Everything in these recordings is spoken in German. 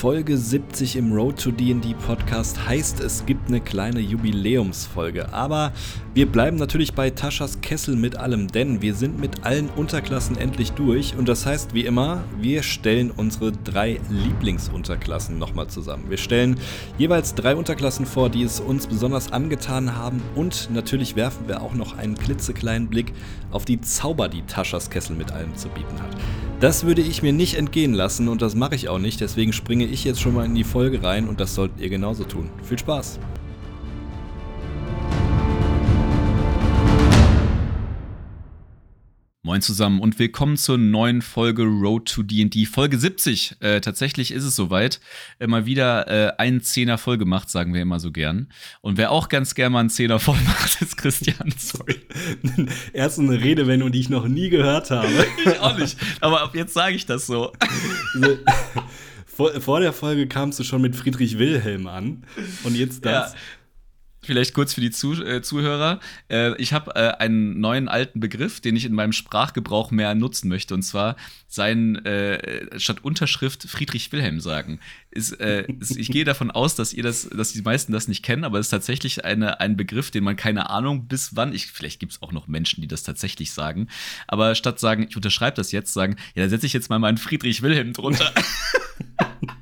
Folge 70 im Road to D&D Podcast heißt, es gibt eine kleine Jubiläumsfolge. Aber wir bleiben natürlich bei Taschas Kessel mit allem, denn wir sind mit allen Unterklassen endlich durch. Und das heißt, wie immer, wir stellen unsere drei Lieblingsunterklassen nochmal zusammen. Wir stellen jeweils drei Unterklassen vor, die es uns besonders angetan haben. Und natürlich werfen wir auch noch einen klitzekleinen Blick auf die Zauber, die Taschas Kessel mit allem zu bieten hat. Das würde ich mir nicht entgehen lassen und das mache ich auch nicht, deswegen springe ich jetzt schon mal in die Folge rein und das solltet ihr genauso tun. Viel Spaß! Moin zusammen und willkommen zur neuen Folge Road to D&D, Folge 70. Äh, tatsächlich ist es soweit. Äh, mal wieder äh, einen Zehner voll gemacht, sagen wir immer so gern. Und wer auch ganz gerne mal einen Zehner voll macht, ist Christian. Sorry. Erst eine Redewendung, die ich noch nie gehört habe. ich auch nicht. Aber ab jetzt sage ich das so. vor, vor, der Folge kamst du schon mit Friedrich Wilhelm an. Und jetzt das. Ja. Vielleicht kurz für die Zuh äh, Zuhörer. Äh, ich habe äh, einen neuen alten Begriff, den ich in meinem Sprachgebrauch mehr nutzen möchte. Und zwar sein äh, statt Unterschrift Friedrich Wilhelm sagen. Ist, äh, ist, ich gehe davon aus, dass ihr das, dass die meisten das nicht kennen, aber es ist tatsächlich eine, ein Begriff, den man keine Ahnung bis wann. Ich, vielleicht gibt es auch noch Menschen, die das tatsächlich sagen. Aber statt sagen, ich unterschreibe das jetzt, sagen, ja, da setze ich jetzt mal meinen Friedrich Wilhelm drunter.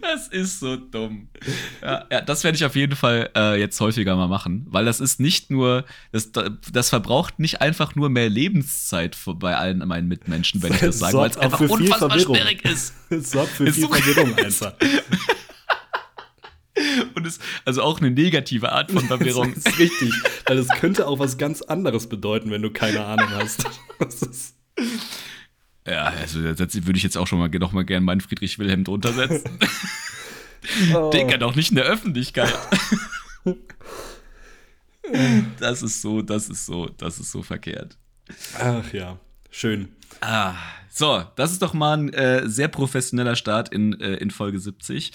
Das ist so dumm. Ja, ja das werde ich auf jeden Fall äh, jetzt häufiger mal machen, weil das ist nicht nur, das, das verbraucht nicht einfach nur mehr Lebenszeit bei allen meinen Mitmenschen, wenn ich das sage, weil es einfach unfassbar schwierig ist. Es sorgt für ist viel Verwirrung einfach. Und es also auch eine negative Art von Verwirrung. Das ist richtig, weil es könnte auch was ganz anderes bedeuten, wenn du keine Ahnung hast. Das ist ja, also da würde ich jetzt auch schon mal noch mal gerne meinen Friedrich Wilhelm drunter setzen. oh. Den kann doch nicht in der Öffentlichkeit. das ist so, das ist so, das ist so verkehrt. Ach ja, schön. Ah, so, das ist doch mal ein äh, sehr professioneller Start in, äh, in Folge 70.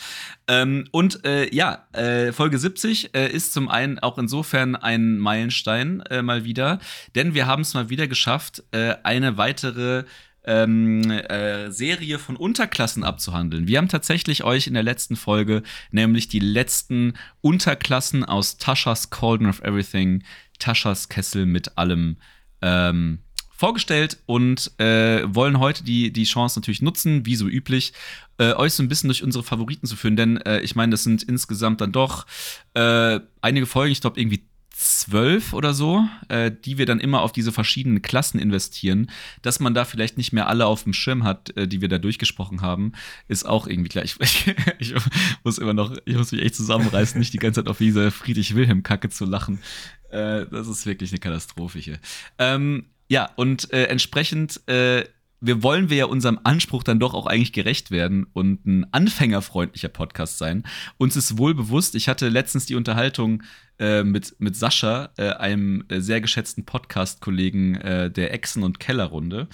Ähm, und äh, ja, äh, Folge 70 äh, ist zum einen auch insofern ein Meilenstein äh, mal wieder, denn wir haben es mal wieder geschafft, eine weitere ähm, äh, Serie von Unterklassen abzuhandeln. Wir haben tatsächlich euch in der letzten Folge nämlich die letzten Unterklassen aus Taschas Cauldron of Everything, Taschas Kessel mit allem ähm, vorgestellt und äh, wollen heute die, die Chance natürlich nutzen, wie so üblich, äh, euch so ein bisschen durch unsere Favoriten zu führen. Denn äh, ich meine, das sind insgesamt dann doch äh, einige Folgen, ich glaube irgendwie zwölf oder so, äh, die wir dann immer auf diese verschiedenen Klassen investieren, dass man da vielleicht nicht mehr alle auf dem Schirm hat, äh, die wir da durchgesprochen haben, ist auch irgendwie gleich. Ich, ich, muss immer noch, ich muss mich echt zusammenreißen, nicht die ganze Zeit auf diese Friedrich-Wilhelm-Kacke zu lachen. Äh, das ist wirklich eine Katastrophe hier. Ähm, ja, und äh, entsprechend äh, wir wollen wir ja unserem Anspruch dann doch auch eigentlich gerecht werden und ein anfängerfreundlicher Podcast sein. Uns ist wohl bewusst, ich hatte letztens die Unterhaltung äh, mit, mit Sascha, äh, einem äh, sehr geschätzten Podcast-Kollegen äh, der Echsen- und Kellerrunde,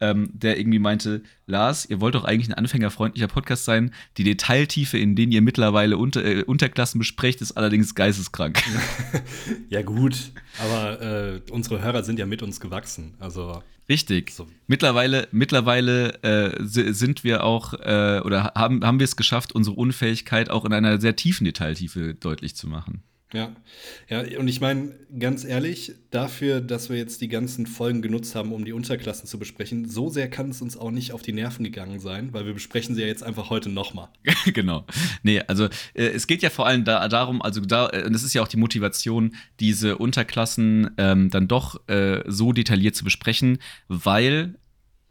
ähm, der irgendwie meinte, Lars, ihr wollt doch eigentlich ein anfängerfreundlicher Podcast sein. Die Detailtiefe, in denen ihr mittlerweile unter, äh, Unterklassen besprecht, ist allerdings geisteskrank. ja gut, aber äh, unsere Hörer sind ja mit uns gewachsen. Also Richtig. So. Mittlerweile, mittlerweile äh, sind wir auch äh, oder haben, haben wir es geschafft, unsere Unfähigkeit auch in einer sehr tiefen Detailtiefe deutlich zu machen. Ja, ja, und ich meine, ganz ehrlich, dafür, dass wir jetzt die ganzen Folgen genutzt haben, um die Unterklassen zu besprechen, so sehr kann es uns auch nicht auf die Nerven gegangen sein, weil wir besprechen sie ja jetzt einfach heute nochmal. genau. Nee, also äh, es geht ja vor allem da, darum, also da, äh, das ist ja auch die Motivation, diese Unterklassen ähm, dann doch äh, so detailliert zu besprechen, weil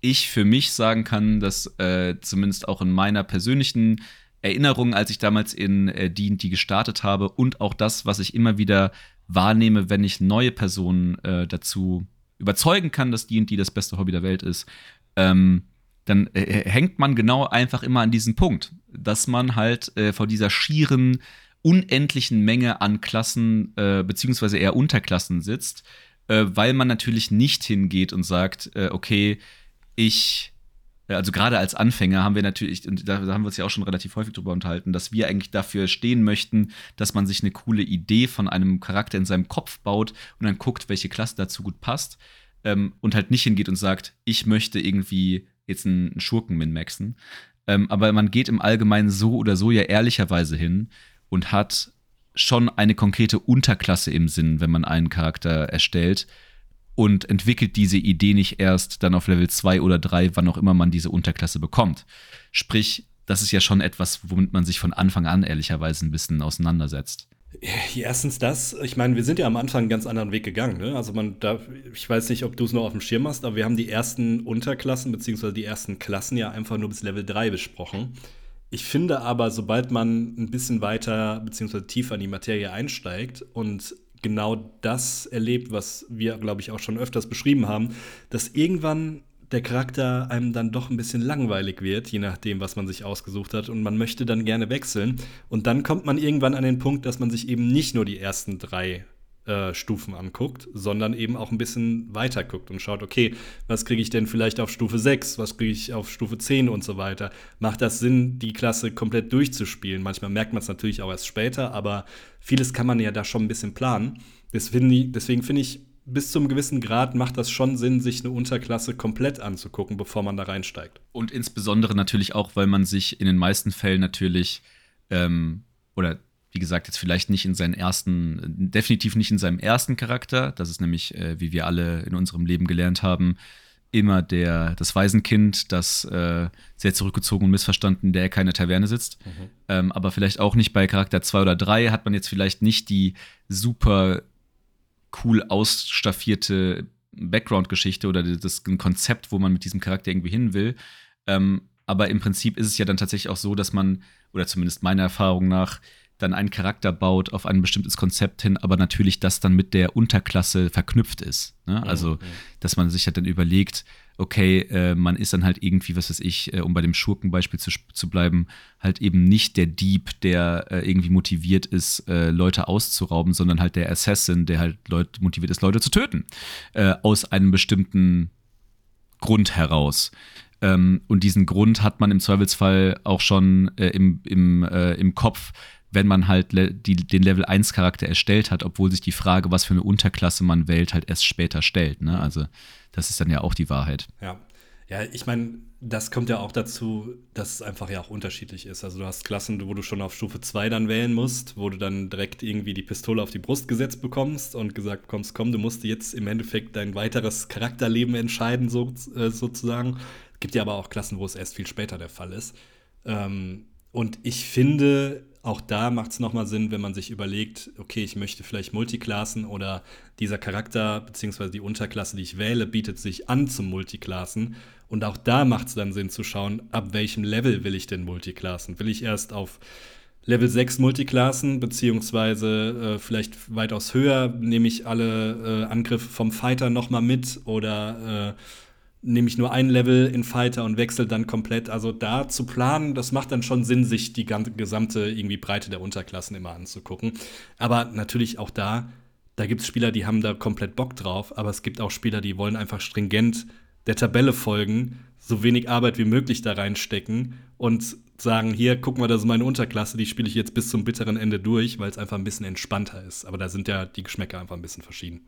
ich für mich sagen kann, dass äh, zumindest auch in meiner persönlichen Erinnerungen, als ich damals in äh, D&D gestartet habe und auch das, was ich immer wieder wahrnehme, wenn ich neue Personen äh, dazu überzeugen kann, dass D&D das beste Hobby der Welt ist, ähm, dann äh, hängt man genau einfach immer an diesem Punkt, dass man halt äh, vor dieser schieren, unendlichen Menge an Klassen äh, beziehungsweise eher Unterklassen sitzt, äh, weil man natürlich nicht hingeht und sagt, äh, okay, ich also gerade als Anfänger haben wir natürlich, und da, haben wir uns ja auch schon relativ häufig drüber unterhalten, dass wir eigentlich dafür stehen möchten, dass man sich eine coole Idee von einem Charakter in seinem Kopf baut und dann guckt, welche Klasse dazu gut passt. Ähm, und halt nicht hingeht und sagt, ich möchte irgendwie jetzt einen Schurken minmaxen. Ähm, aber man geht im Allgemeinen so oder so ja ehrlicherweise hin und hat schon eine konkrete Unterklasse im Sinn, wenn man einen Charakter erstellt und entwickelt diese Idee nicht erst dann auf Level 2 oder 3, wann auch immer man diese Unterklasse bekommt. Sprich, das ist ja schon etwas, womit man sich von Anfang an ehrlicherweise ein bisschen auseinandersetzt. Erstens das, ich meine, wir sind ja am Anfang einen ganz anderen Weg gegangen. Ne? Also man da, ich weiß nicht, ob du es noch auf dem Schirm hast, aber wir haben die ersten Unterklassen beziehungsweise die ersten Klassen ja einfach nur bis Level 3 besprochen. Ich finde aber, sobald man ein bisschen weiter beziehungsweise tiefer in die Materie einsteigt und genau das erlebt, was wir, glaube ich, auch schon öfters beschrieben haben, dass irgendwann der Charakter einem dann doch ein bisschen langweilig wird, je nachdem, was man sich ausgesucht hat. Und man möchte dann gerne wechseln. Und dann kommt man irgendwann an den Punkt, dass man sich eben nicht nur die ersten drei äh, Stufen anguckt, sondern eben auch ein bisschen weiter guckt und schaut, okay, was kriege ich denn vielleicht auf Stufe 6, was kriege ich auf Stufe 10 und so weiter. Macht das Sinn, die Klasse komplett durchzuspielen? Manchmal merkt man es natürlich auch erst später, aber vieles kann man ja da schon ein bisschen planen. Deswegen finde ich, bis zum gewissen Grad macht das schon Sinn, sich eine Unterklasse komplett anzugucken, bevor man da reinsteigt. Und insbesondere natürlich auch, weil man sich in den meisten Fällen natürlich ähm, oder wie gesagt, jetzt vielleicht nicht in seinen ersten, definitiv nicht in seinem ersten Charakter. Das ist nämlich, äh, wie wir alle in unserem Leben gelernt haben, immer der, das Waisenkind, das äh, sehr zurückgezogen und missverstanden der Ecke in Taverne sitzt. Mhm. Ähm, aber vielleicht auch nicht bei Charakter 2 oder 3 hat man jetzt vielleicht nicht die super cool ausstaffierte Background-Geschichte oder das ein Konzept, wo man mit diesem Charakter irgendwie hin will. Ähm, aber im Prinzip ist es ja dann tatsächlich auch so, dass man, oder zumindest meiner Erfahrung nach, dann einen Charakter baut auf ein bestimmtes Konzept hin, aber natürlich das dann mit der Unterklasse verknüpft ist. Ne? Also, dass man sich halt dann überlegt, okay, äh, man ist dann halt irgendwie, was weiß ich, äh, um bei dem Schurkenbeispiel zu, zu bleiben, halt eben nicht der Dieb, der äh, irgendwie motiviert ist, äh, Leute auszurauben, sondern halt der Assassin, der halt Leute, motiviert ist, Leute zu töten. Äh, aus einem bestimmten Grund heraus. Ähm, und diesen Grund hat man im Zweifelsfall auch schon äh, im, im, im Kopf, wenn man halt die, den Level 1 Charakter erstellt hat, obwohl sich die Frage, was für eine Unterklasse man wählt, halt erst später stellt. Ne? Also das ist dann ja auch die Wahrheit. Ja. Ja, ich meine, das kommt ja auch dazu, dass es einfach ja auch unterschiedlich ist. Also du hast Klassen, wo du schon auf Stufe 2 dann wählen musst, wo du dann direkt irgendwie die Pistole auf die Brust gesetzt bekommst und gesagt bekommst, komm, du musst jetzt im Endeffekt dein weiteres Charakterleben entscheiden, so, äh, sozusagen. Es gibt ja aber auch Klassen, wo es erst viel später der Fall ist. Ähm, und ich finde, auch da macht es nochmal Sinn, wenn man sich überlegt, okay, ich möchte vielleicht Multiklassen oder dieser Charakter bzw. die Unterklasse, die ich wähle, bietet sich an zum Multiklassen. Und auch da macht es dann Sinn zu schauen, ab welchem Level will ich denn Multiklassen? Will ich erst auf Level 6 Multiklassen, beziehungsweise äh, vielleicht weitaus höher, nehme ich alle äh, Angriffe vom Fighter nochmal mit oder äh, nehme ich nur ein Level in Fighter und wechsle dann komplett. Also da zu planen, das macht dann schon Sinn, sich die gesamte irgendwie Breite der Unterklassen immer anzugucken. Aber natürlich auch da, da gibt es Spieler, die haben da komplett Bock drauf, aber es gibt auch Spieler, die wollen einfach stringent der Tabelle folgen, so wenig Arbeit wie möglich da reinstecken und sagen, hier, guck mal, das ist meine Unterklasse, die spiele ich jetzt bis zum bitteren Ende durch, weil es einfach ein bisschen entspannter ist. Aber da sind ja die Geschmäcker einfach ein bisschen verschieden.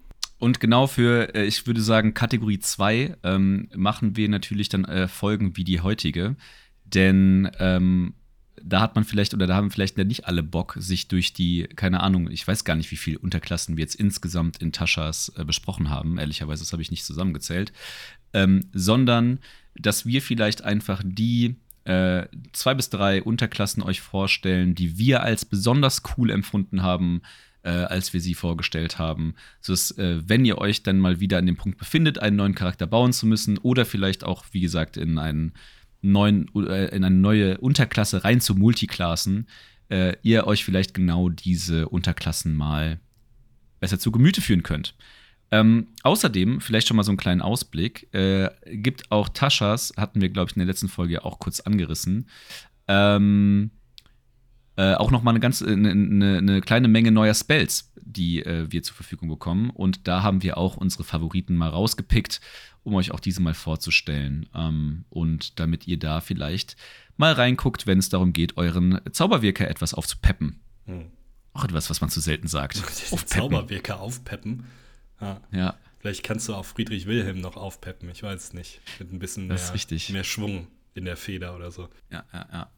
Und genau für, äh, ich würde sagen, Kategorie 2 ähm, machen wir natürlich dann äh, Folgen wie die heutige. Denn ähm, da hat man vielleicht oder da haben vielleicht nicht alle Bock, sich durch die, keine Ahnung, ich weiß gar nicht, wie viele Unterklassen wir jetzt insgesamt in Taschas äh, besprochen haben. Ehrlicherweise, das habe ich nicht zusammengezählt. Ähm, sondern, dass wir vielleicht einfach die äh, zwei bis drei Unterklassen euch vorstellen, die wir als besonders cool empfunden haben, äh, als wir sie vorgestellt haben. So dass, äh, wenn ihr euch dann mal wieder an dem Punkt befindet, einen neuen Charakter bauen zu müssen oder vielleicht auch, wie gesagt, in einen neuen, äh, in eine neue Unterklasse rein zu Multiklassen, äh, ihr euch vielleicht genau diese Unterklassen mal besser zu Gemüte führen könnt. Ähm, außerdem, vielleicht schon mal so einen kleinen Ausblick, gibt auch Taschas, hatten wir, glaube ich, in der letzten Folge auch kurz angerissen, ähm, äh, auch noch mal eine ganz eine, eine, eine, kleine Menge neuer Spells, die äh, wir zur Verfügung bekommen. Und da haben wir auch unsere Favoriten mal rausgepickt, um euch auch diese mal vorzustellen. Ähm, und damit ihr da vielleicht mal reinguckt, wenn es darum geht, euren Zauberwirker etwas aufzupeppen. Hm. Auch etwas, was man zu selten sagt. Aufpeppen. Zauberwirker aufpeppen. Ja. ja. Vielleicht kannst du auch Friedrich Wilhelm noch aufpeppen, ich weiß es nicht. Mit ein bisschen mehr, mehr Schwung in der Feder oder so. Ja, ja, ja.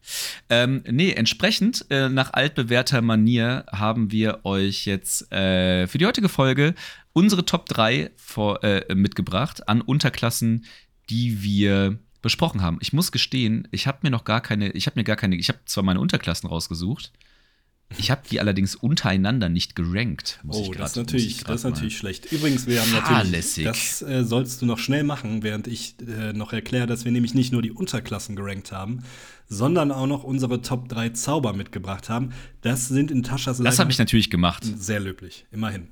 Ähm, nee, entsprechend, äh, nach altbewährter Manier haben wir euch jetzt äh, für die heutige Folge unsere Top 3 vor, äh, mitgebracht an Unterklassen, die wir besprochen haben. Ich muss gestehen, ich habe mir noch gar keine, ich habe mir gar keine, ich habe zwar meine Unterklassen rausgesucht, ich habe die allerdings untereinander nicht gerankt. oh, grad, das ist natürlich, das ist natürlich schlecht. Übrigens, wir haben natürlich, das äh, sollst du noch schnell machen, während ich äh, noch erkläre, dass wir nämlich nicht nur die Unterklassen gerankt haben, sondern auch noch unsere Top 3 Zauber mitgebracht haben. Das sind in Taschas Das habe ich natürlich gemacht. Sehr löblich, immerhin.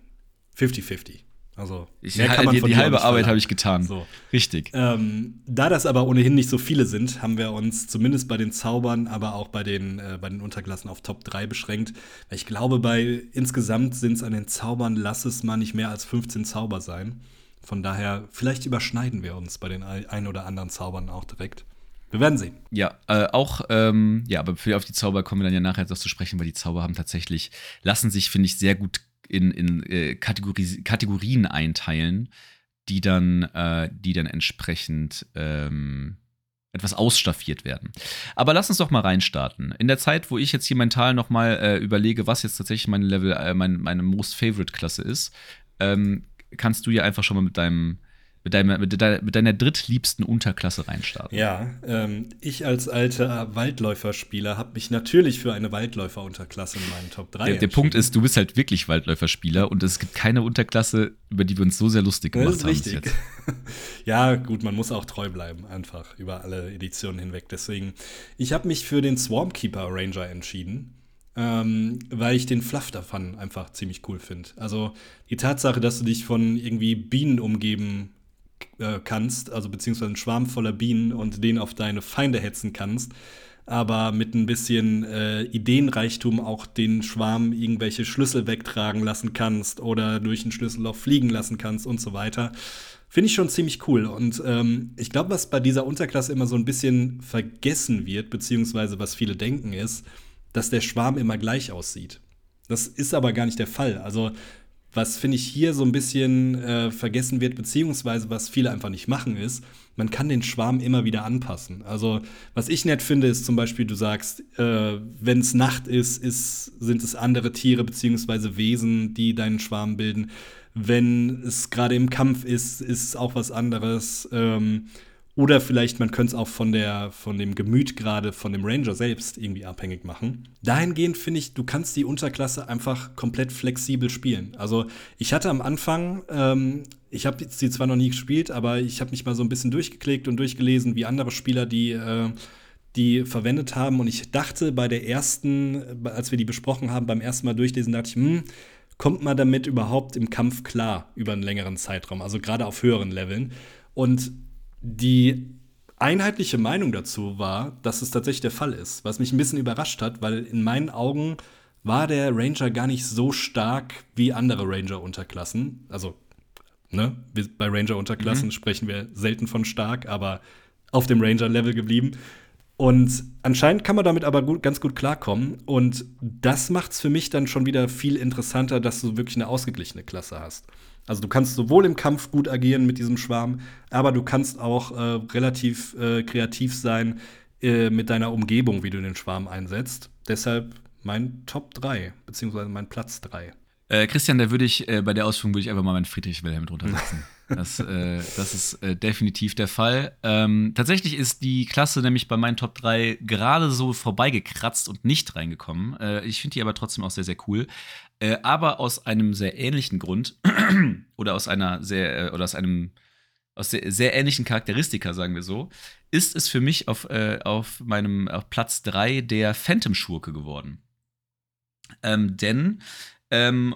50-50. Also, ich, mehr kann man die, die halbe Arbeit habe ich getan. So. Richtig. Ähm, da das aber ohnehin nicht so viele sind, haben wir uns zumindest bei den Zaubern, aber auch bei den, äh, bei den Unterklassen auf Top 3 beschränkt. Ich glaube, bei insgesamt sind es an den Zaubern, lass es mal nicht mehr als 15 Zauber sein. Von daher, vielleicht überschneiden wir uns bei den ein oder anderen Zaubern auch direkt. Wir werden sehen. Ja, äh, auch, ähm, ja, aber für auf die Zauber kommen wir dann ja nachher noch zu sprechen, weil die Zauber haben tatsächlich, lassen sich, finde ich, sehr gut in, in äh, Kategorie, Kategorien einteilen, die dann, äh, die dann entsprechend ähm, etwas ausstaffiert werden. Aber lass uns doch mal reinstarten. In der Zeit, wo ich jetzt hier mental noch mal äh, überlege, was jetzt tatsächlich mein Level, äh, mein, meine Most Favorite Klasse ist, ähm, kannst du ja einfach schon mal mit deinem mit deiner, mit, deiner, mit deiner drittliebsten Unterklasse reinstarten. Ja, ähm, ich als alter Waldläuferspieler habe mich natürlich für eine Waldläufer-Unterklasse in meinen Top 3 Der, der Punkt ist, du bist halt wirklich Waldläuferspieler und es gibt keine Unterklasse, über die wir uns so sehr lustig gemacht das ist haben. Richtig. ja, gut, man muss auch treu bleiben, einfach über alle Editionen hinweg. Deswegen, ich habe mich für den Swarmkeeper Ranger entschieden. Ähm, weil ich den Fluff davon einfach ziemlich cool finde. Also die Tatsache, dass du dich von irgendwie Bienen umgeben äh, kannst, also beziehungsweise einen Schwarm voller Bienen und den auf deine Feinde hetzen kannst, aber mit ein bisschen äh, Ideenreichtum auch den Schwarm irgendwelche Schlüssel wegtragen lassen kannst oder durch ein Schlüsselloch fliegen lassen kannst und so weiter. Finde ich schon ziemlich cool. Und ähm, ich glaube, was bei dieser Unterklasse immer so ein bisschen vergessen wird, beziehungsweise was viele denken, ist, dass der Schwarm immer gleich aussieht. Das ist aber gar nicht der Fall. Also was finde ich hier so ein bisschen äh, vergessen wird, beziehungsweise was viele einfach nicht machen, ist, man kann den Schwarm immer wieder anpassen. Also, was ich nett finde, ist zum Beispiel, du sagst, äh, wenn es Nacht ist, ist, sind es andere Tiere beziehungsweise Wesen, die deinen Schwarm bilden. Wenn es gerade im Kampf ist, ist es auch was anderes. Ähm, oder vielleicht, man könnte es auch von, der, von dem Gemüt gerade von dem Ranger selbst irgendwie abhängig machen. Dahingehend finde ich, du kannst die Unterklasse einfach komplett flexibel spielen. Also ich hatte am Anfang, ähm, ich habe sie zwar noch nie gespielt, aber ich habe mich mal so ein bisschen durchgeklickt und durchgelesen, wie andere Spieler die, äh, die verwendet haben. Und ich dachte bei der ersten, als wir die besprochen haben, beim ersten Mal durchlesen, dachte ich, hm, kommt man damit überhaupt im Kampf klar über einen längeren Zeitraum, also gerade auf höheren Leveln. Und die einheitliche Meinung dazu war, dass es tatsächlich der Fall ist, was mich ein bisschen überrascht hat, weil in meinen Augen war der Ranger gar nicht so stark wie andere Ranger-Unterklassen. Also, ne, bei Ranger-Unterklassen mhm. sprechen wir selten von stark, aber auf dem Ranger-Level geblieben. Und anscheinend kann man damit aber gut, ganz gut klarkommen. Und das macht es für mich dann schon wieder viel interessanter, dass du wirklich eine ausgeglichene Klasse hast. Also du kannst sowohl im Kampf gut agieren mit diesem Schwarm, aber du kannst auch äh, relativ äh, kreativ sein äh, mit deiner Umgebung, wie du den Schwarm einsetzt. Deshalb mein Top 3, beziehungsweise mein Platz 3. Äh, Christian, da würde ich, äh, bei der Ausführung würde ich einfach mal meinen Friedrich Wilhelm drunter setzen. Das, äh, das ist äh, definitiv der Fall. Ähm, tatsächlich ist die Klasse nämlich bei meinen Top 3 gerade so vorbeigekratzt und nicht reingekommen. Äh, ich finde die aber trotzdem auch sehr, sehr cool. Äh, aber aus einem sehr ähnlichen Grund oder aus einer sehr, äh, oder aus einem aus sehr, sehr, ähnlichen Charakteristika, sagen wir so, ist es für mich auf, äh, auf meinem auf Platz 3 der Phantom-Schurke geworden. Ähm, denn ähm,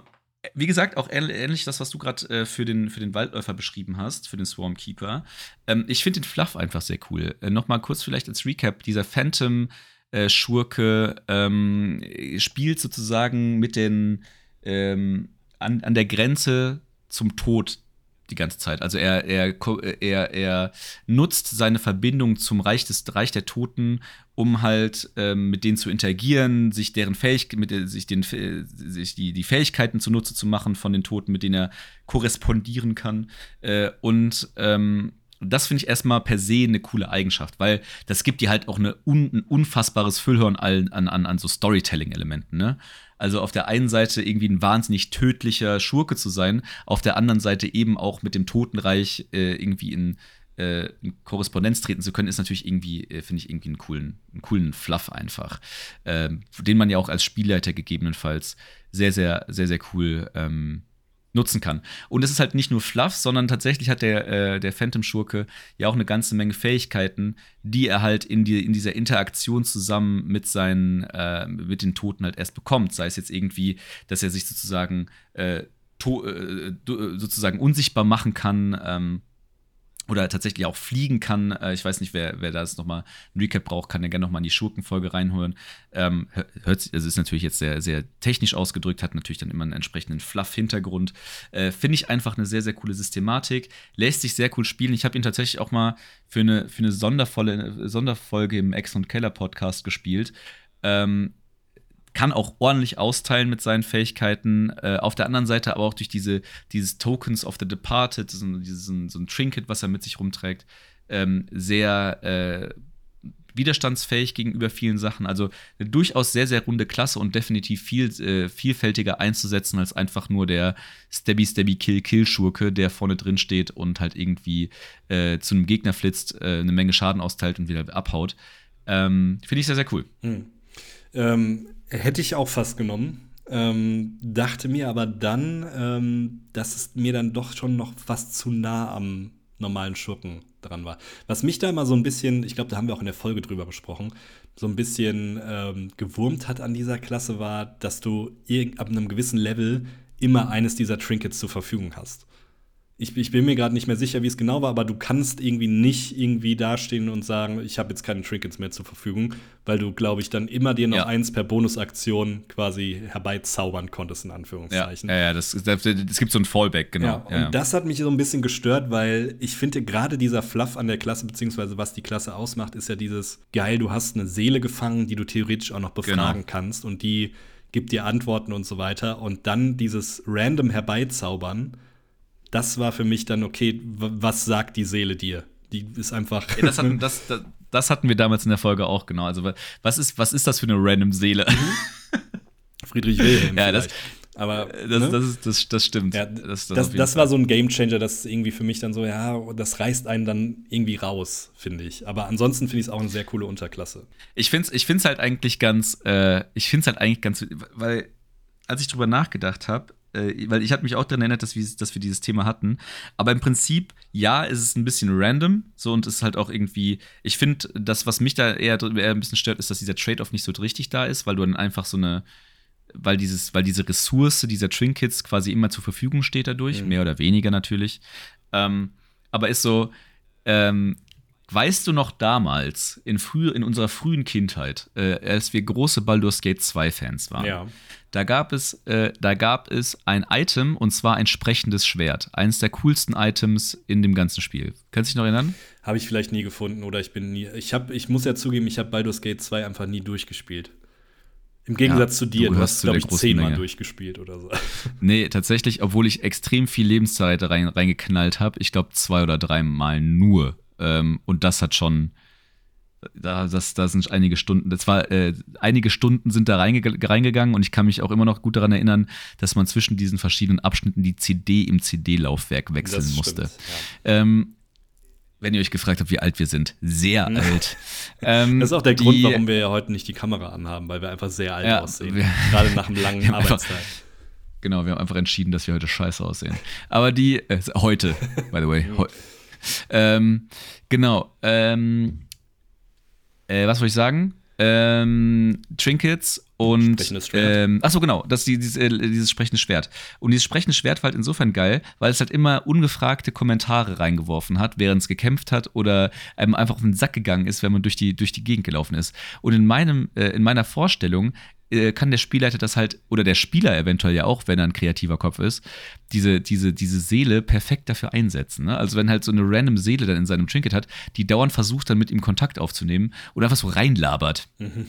wie gesagt, auch ähnlich das, was du gerade äh, für, den, für den Waldläufer beschrieben hast, für den Swarmkeeper. Ähm, ich finde den Fluff einfach sehr cool. Äh, Nochmal kurz vielleicht als Recap: dieser Phantom. Äh, Schurke ähm, spielt sozusagen mit den ähm, an, an der Grenze zum Tod die ganze Zeit. Also er, er, er, er nutzt seine Verbindung zum Reich des Reich der Toten, um halt ähm, mit denen zu interagieren, sich deren Fähig mit sich den sich die, die Fähigkeiten zunutze zu machen von den Toten, mit denen er korrespondieren kann. Äh, und ähm, das finde ich erstmal per se eine coole Eigenschaft, weil das gibt dir halt auch eine un, ein unfassbares Füllhorn an, an, an so Storytelling-Elementen, ne? Also auf der einen Seite irgendwie ein wahnsinnig tödlicher Schurke zu sein, auf der anderen Seite eben auch mit dem Totenreich äh, irgendwie in, äh, in, Korrespondenz treten zu können, ist natürlich irgendwie, äh, finde ich, irgendwie einen coolen, einen coolen Fluff einfach. Ähm, den man ja auch als Spielleiter gegebenenfalls sehr, sehr, sehr, sehr cool ähm, nutzen kann. Und es ist halt nicht nur Fluff, sondern tatsächlich hat der, äh, der Phantom-Schurke ja auch eine ganze Menge Fähigkeiten, die er halt in, die, in dieser Interaktion zusammen mit seinen, äh, mit den Toten halt erst bekommt. Sei es jetzt irgendwie, dass er sich sozusagen äh, äh sozusagen unsichtbar machen kann, ähm, oder tatsächlich auch fliegen kann. Äh, ich weiß nicht, wer, wer das nochmal ein Recap braucht, kann ja gerne nochmal in die Schurkenfolge reinholen. Ähm, hört, also ist natürlich jetzt sehr, sehr technisch ausgedrückt, hat natürlich dann immer einen entsprechenden Fluff-Hintergrund. Äh, Finde ich einfach eine sehr, sehr coole Systematik. Lässt sich sehr cool spielen. Ich habe ihn tatsächlich auch mal für eine, für eine sondervolle, Sonderfolge im Ex- und Keller-Podcast gespielt. Ähm, kann auch ordentlich austeilen mit seinen Fähigkeiten. Äh, auf der anderen Seite aber auch durch diese, dieses Tokens of the Departed, so, dieses, so ein Trinket, was er mit sich rumträgt, ähm, sehr äh, widerstandsfähig gegenüber vielen Sachen. Also eine durchaus sehr, sehr runde Klasse und definitiv viel äh, vielfältiger einzusetzen als einfach nur der Stabby, Stabby, Kill, Kill-Schurke, der vorne drin steht und halt irgendwie äh, zu einem Gegner flitzt, äh, eine Menge Schaden austeilt und wieder abhaut. Ähm, Finde ich sehr, sehr cool. Hm. Ähm, Hätte ich auch fast genommen. Ähm, dachte mir aber dann, ähm, dass es mir dann doch schon noch fast zu nah am normalen Schurken dran war. Was mich da immer so ein bisschen, ich glaube, da haben wir auch in der Folge drüber gesprochen, so ein bisschen ähm, gewurmt hat an dieser Klasse war, dass du ab einem gewissen Level immer eines dieser Trinkets zur Verfügung hast ich, ich bin mir gerade nicht mehr sicher, wie es genau war, aber du kannst irgendwie nicht irgendwie dastehen und sagen, ich habe jetzt keine Trinkets mehr zur Verfügung, weil du, glaube ich, dann immer dir noch ja. eins per Bonusaktion quasi herbeizaubern konntest, in Anführungszeichen. Ja, ja, ja das, das, das gibt so ein Fallback, genau. Ja, und das hat mich so ein bisschen gestört, weil ich finde, gerade dieser Fluff an der Klasse, beziehungsweise was die Klasse ausmacht, ist ja dieses, geil, du hast eine Seele gefangen, die du theoretisch auch noch befragen genau. kannst und die gibt dir Antworten und so weiter. Und dann dieses random herbeizaubern das war für mich dann, okay, was sagt die Seele dir? Die ist einfach. Ja, das, hatten, das, das, das, hatten wir damals in der Folge auch, genau. Also, was ist, was ist das für eine random Seele? Mhm. Friedrich Wilhelm. ja, das, aber das, ne? das, ist, das, das stimmt. Ja, das, das, das war so ein Gamechanger, das irgendwie für mich dann so, ja, das reißt einen dann irgendwie raus, finde ich. Aber ansonsten finde ich es auch eine sehr coole Unterklasse. Ich finde es ich find's halt eigentlich ganz, äh, ich finde es halt eigentlich ganz, weil als ich drüber nachgedacht habe, äh, weil ich hatte mich auch daran erinnert, dass wir, dass wir dieses Thema hatten. Aber im Prinzip, ja, ist es ein bisschen random. So und es ist halt auch irgendwie, ich finde, das, was mich da eher, eher ein bisschen stört, ist, dass dieser Trade-off nicht so richtig da ist, weil du dann einfach so eine, weil dieses, weil diese Ressource dieser Trinkets quasi immer zur Verfügung steht dadurch, mhm. mehr oder weniger natürlich. Ähm, aber ist so, ähm, Weißt du noch damals, in, früh, in unserer frühen Kindheit, äh, als wir große Baldur's Gate 2 Fans waren, ja. da, gab es, äh, da gab es ein Item und zwar ein sprechendes Schwert. Eines der coolsten Items in dem ganzen Spiel. Kannst du dich noch erinnern? Habe ich vielleicht nie gefunden oder ich bin nie. Ich, hab, ich muss ja zugeben, ich habe Baldur's Gate 2 einfach nie durchgespielt. Im Gegensatz ja, zu dir, du, hast, glaube ich, zehnmal durchgespielt oder so. Nee, tatsächlich, obwohl ich extrem viel Lebenszeit rein, reingeknallt habe, ich glaube zwei oder dreimal nur ähm, und das hat schon, da, das, da sind einige Stunden, das war, äh, einige Stunden sind da reinge reingegangen und ich kann mich auch immer noch gut daran erinnern, dass man zwischen diesen verschiedenen Abschnitten die CD im CD-Laufwerk wechseln das musste. Stimmt, ja. ähm, wenn ihr euch gefragt habt, wie alt wir sind, sehr alt. Ähm, das ist auch der die, Grund, warum wir ja heute nicht die Kamera anhaben, weil wir einfach sehr alt ja, aussehen. Wir, Gerade nach einem langen Arbeitstag. Genau, wir haben einfach entschieden, dass wir heute scheiße aussehen. Aber die, äh, heute, by the way, he ähm, genau. Ähm, äh, was wollte ich sagen? Ähm, Trinkets und ähm, achso genau, das dieses, äh, dieses sprechende Schwert. Und dieses sprechende Schwert war halt insofern geil, weil es halt immer ungefragte Kommentare reingeworfen hat, während es gekämpft hat oder einem einfach auf den Sack gegangen ist, wenn man durch die, durch die Gegend gelaufen ist. Und in meinem, äh, in meiner Vorstellung äh, kann der Spielleiter das halt, oder der Spieler eventuell ja auch, wenn er ein kreativer Kopf ist, diese, diese, diese Seele perfekt dafür einsetzen. Ne? Also wenn halt so eine random Seele dann in seinem Trinket hat, die dauernd versucht, dann mit ihm Kontakt aufzunehmen oder einfach so reinlabert. Mhm.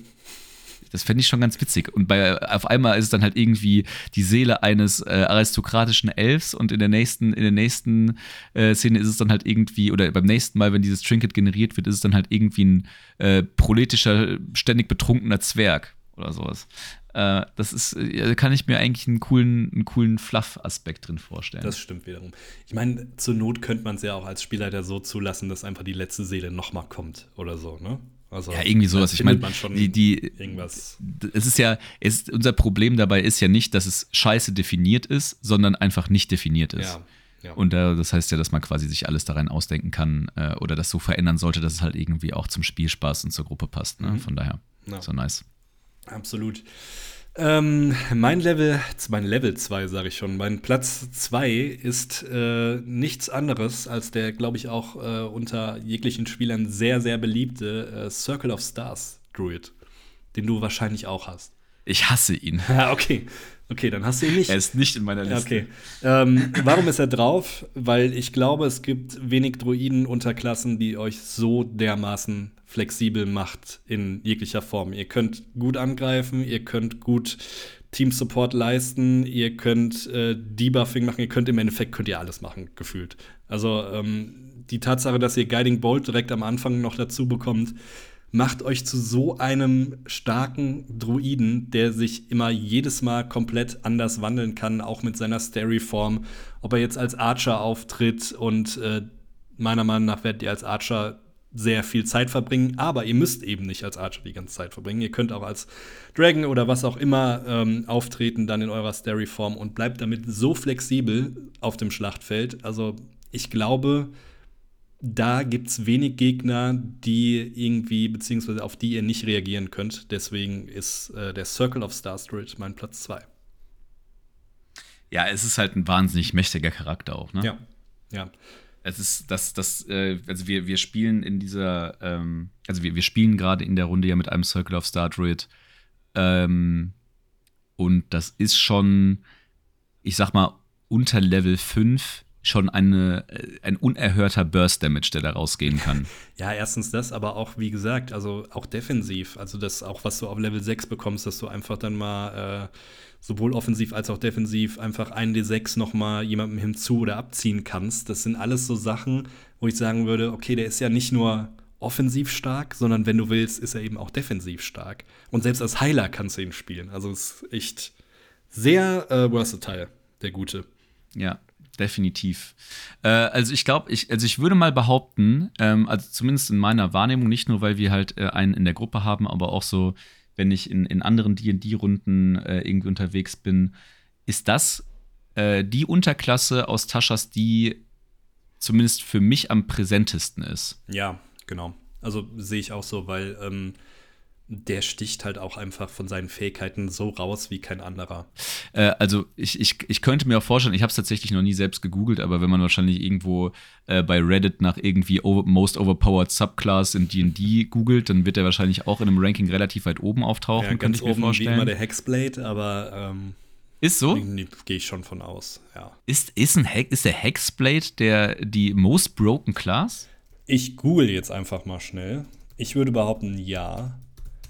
Das fände ich schon ganz witzig. Und bei, auf einmal ist es dann halt irgendwie die Seele eines äh, aristokratischen Elfs und in der nächsten, in der nächsten äh, Szene ist es dann halt irgendwie, oder beim nächsten Mal, wenn dieses Trinket generiert wird, ist es dann halt irgendwie ein äh, proletischer, ständig betrunkener Zwerg oder sowas. Äh, das ist, äh, kann ich mir eigentlich einen coolen, einen coolen Fluff-Aspekt drin vorstellen. Das stimmt wiederum. Ich meine, zur Not könnte man es ja auch als Spielleiter so zulassen, dass einfach die letzte Seele nochmal kommt oder so, ne? Also, ja, irgendwie sowas. Ich meine, die, die, irgendwas. Es ist ja, es, unser Problem dabei ist ja nicht, dass es scheiße definiert ist, sondern einfach nicht definiert ist. Ja. Ja. Und äh, das heißt ja, dass man quasi sich alles daran ausdenken kann äh, oder das so verändern sollte, dass es halt irgendwie auch zum Spielspaß und zur Gruppe passt. Ne? Mhm. Von daher, ja. so nice. Absolut. Ähm, mein Level, mein Level 2 sage ich schon, mein Platz 2 ist äh, nichts anderes als der, glaube ich, auch äh, unter jeglichen Spielern sehr, sehr beliebte äh, Circle of Stars Druid, den du wahrscheinlich auch hast. Ich hasse ihn. Ja, okay. Okay, dann hast du ihn nicht. Er ist nicht in meiner Liste. Okay. Ähm, warum ist er drauf? Weil ich glaube, es gibt wenig Druiden-Unterklassen, die euch so dermaßen flexibel macht in jeglicher Form. Ihr könnt gut angreifen, ihr könnt gut Team-Support leisten, ihr könnt äh, Debuffing machen, ihr könnt im Endeffekt könnt ihr alles machen, gefühlt. Also ähm, die Tatsache, dass ihr Guiding Bolt direkt am Anfang noch dazu bekommt, macht euch zu so einem starken Druiden, der sich immer jedes Mal komplett anders wandeln kann, auch mit seiner Stary-Form. Ob er jetzt als Archer auftritt und äh, meiner Meinung nach werdet ihr als Archer sehr viel Zeit verbringen, aber ihr müsst eben nicht als Archer die ganze Zeit verbringen. Ihr könnt auch als Dragon oder was auch immer ähm, auftreten, dann in eurer Stary-Form und bleibt damit so flexibel auf dem Schlachtfeld. Also ich glaube, da gibt es wenig Gegner, die irgendwie, beziehungsweise auf die ihr nicht reagieren könnt. Deswegen ist äh, der Circle of Star Street mein Platz 2. Ja, es ist halt ein wahnsinnig mächtiger Charakter auch, ne? Ja, ja. Es ist das, das, äh, also wir, wir spielen in dieser, ähm, also wir, wir spielen gerade in der Runde ja mit einem Circle of Star Druid. Ähm, und das ist schon, ich sag mal, unter Level 5 schon eine, äh, ein unerhörter Burst-Damage, der da rausgehen kann. Ja, erstens das, aber auch, wie gesagt, also auch defensiv. Also das auch, was du auf Level 6 bekommst, dass du einfach dann mal äh, sowohl offensiv als auch defensiv einfach einen D6 noch mal jemandem hinzu oder abziehen kannst. Das sind alles so Sachen, wo ich sagen würde, okay, der ist ja nicht nur offensiv stark, sondern wenn du willst, ist er eben auch defensiv stark. Und selbst als Heiler kannst du ihn spielen. Also es ist echt sehr äh, versatile, der Gute. Ja, definitiv. Äh, also ich glaube, ich, also ich würde mal behaupten, ähm, also zumindest in meiner Wahrnehmung, nicht nur, weil wir halt äh, einen in der Gruppe haben, aber auch so, wenn ich in, in anderen DD-Runden äh, irgendwie unterwegs bin, ist das äh, die Unterklasse aus Taschas, die zumindest für mich am präsentesten ist. Ja, genau. Also sehe ich auch so, weil ähm, der sticht halt auch einfach von seinen Fähigkeiten so raus wie kein anderer. Äh, also ich, ich, ich könnte mir auch vorstellen, ich habe es tatsächlich noch nie selbst gegoogelt, aber wenn man wahrscheinlich irgendwo äh, bei Reddit nach irgendwie over, Most Overpowered Subclass in D&D googelt, dann wird er wahrscheinlich auch in einem Ranking relativ weit oben auftauchen, ja, mir oben vorstellen. Wie immer der Hexblade, aber ähm, ist so? Gehe ich schon von aus, ja. Ist, ist, ein Hex, ist der Hexblade der, die Most Broken Class? Ich google jetzt einfach mal schnell. Ich würde behaupten, ja.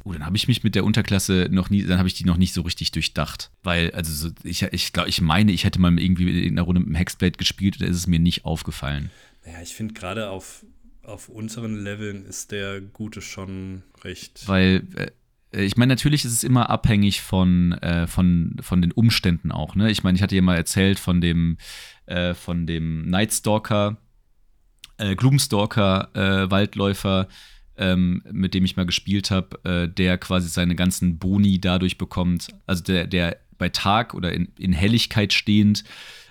Oh, dann habe ich mich mit der Unterklasse noch nie, dann habe ich die noch nicht so richtig durchdacht. Weil, also so, ich, ich glaube, ich meine, ich hätte mal irgendwie in einer Runde mit dem Hexblade gespielt, da ist es mir nicht aufgefallen. Naja, ich finde gerade auf, auf unteren Leveln ist der Gute schon recht. Weil, äh, ich meine, natürlich ist es immer abhängig von, äh, von, von den Umständen auch, ne? Ich meine, ich hatte ja mal erzählt von dem, äh, von dem Nightstalker, äh, Gloomstalker, äh, Waldläufer, ähm, mit dem ich mal gespielt habe, äh, der quasi seine ganzen Boni dadurch bekommt, also der, der bei Tag oder in, in Helligkeit stehend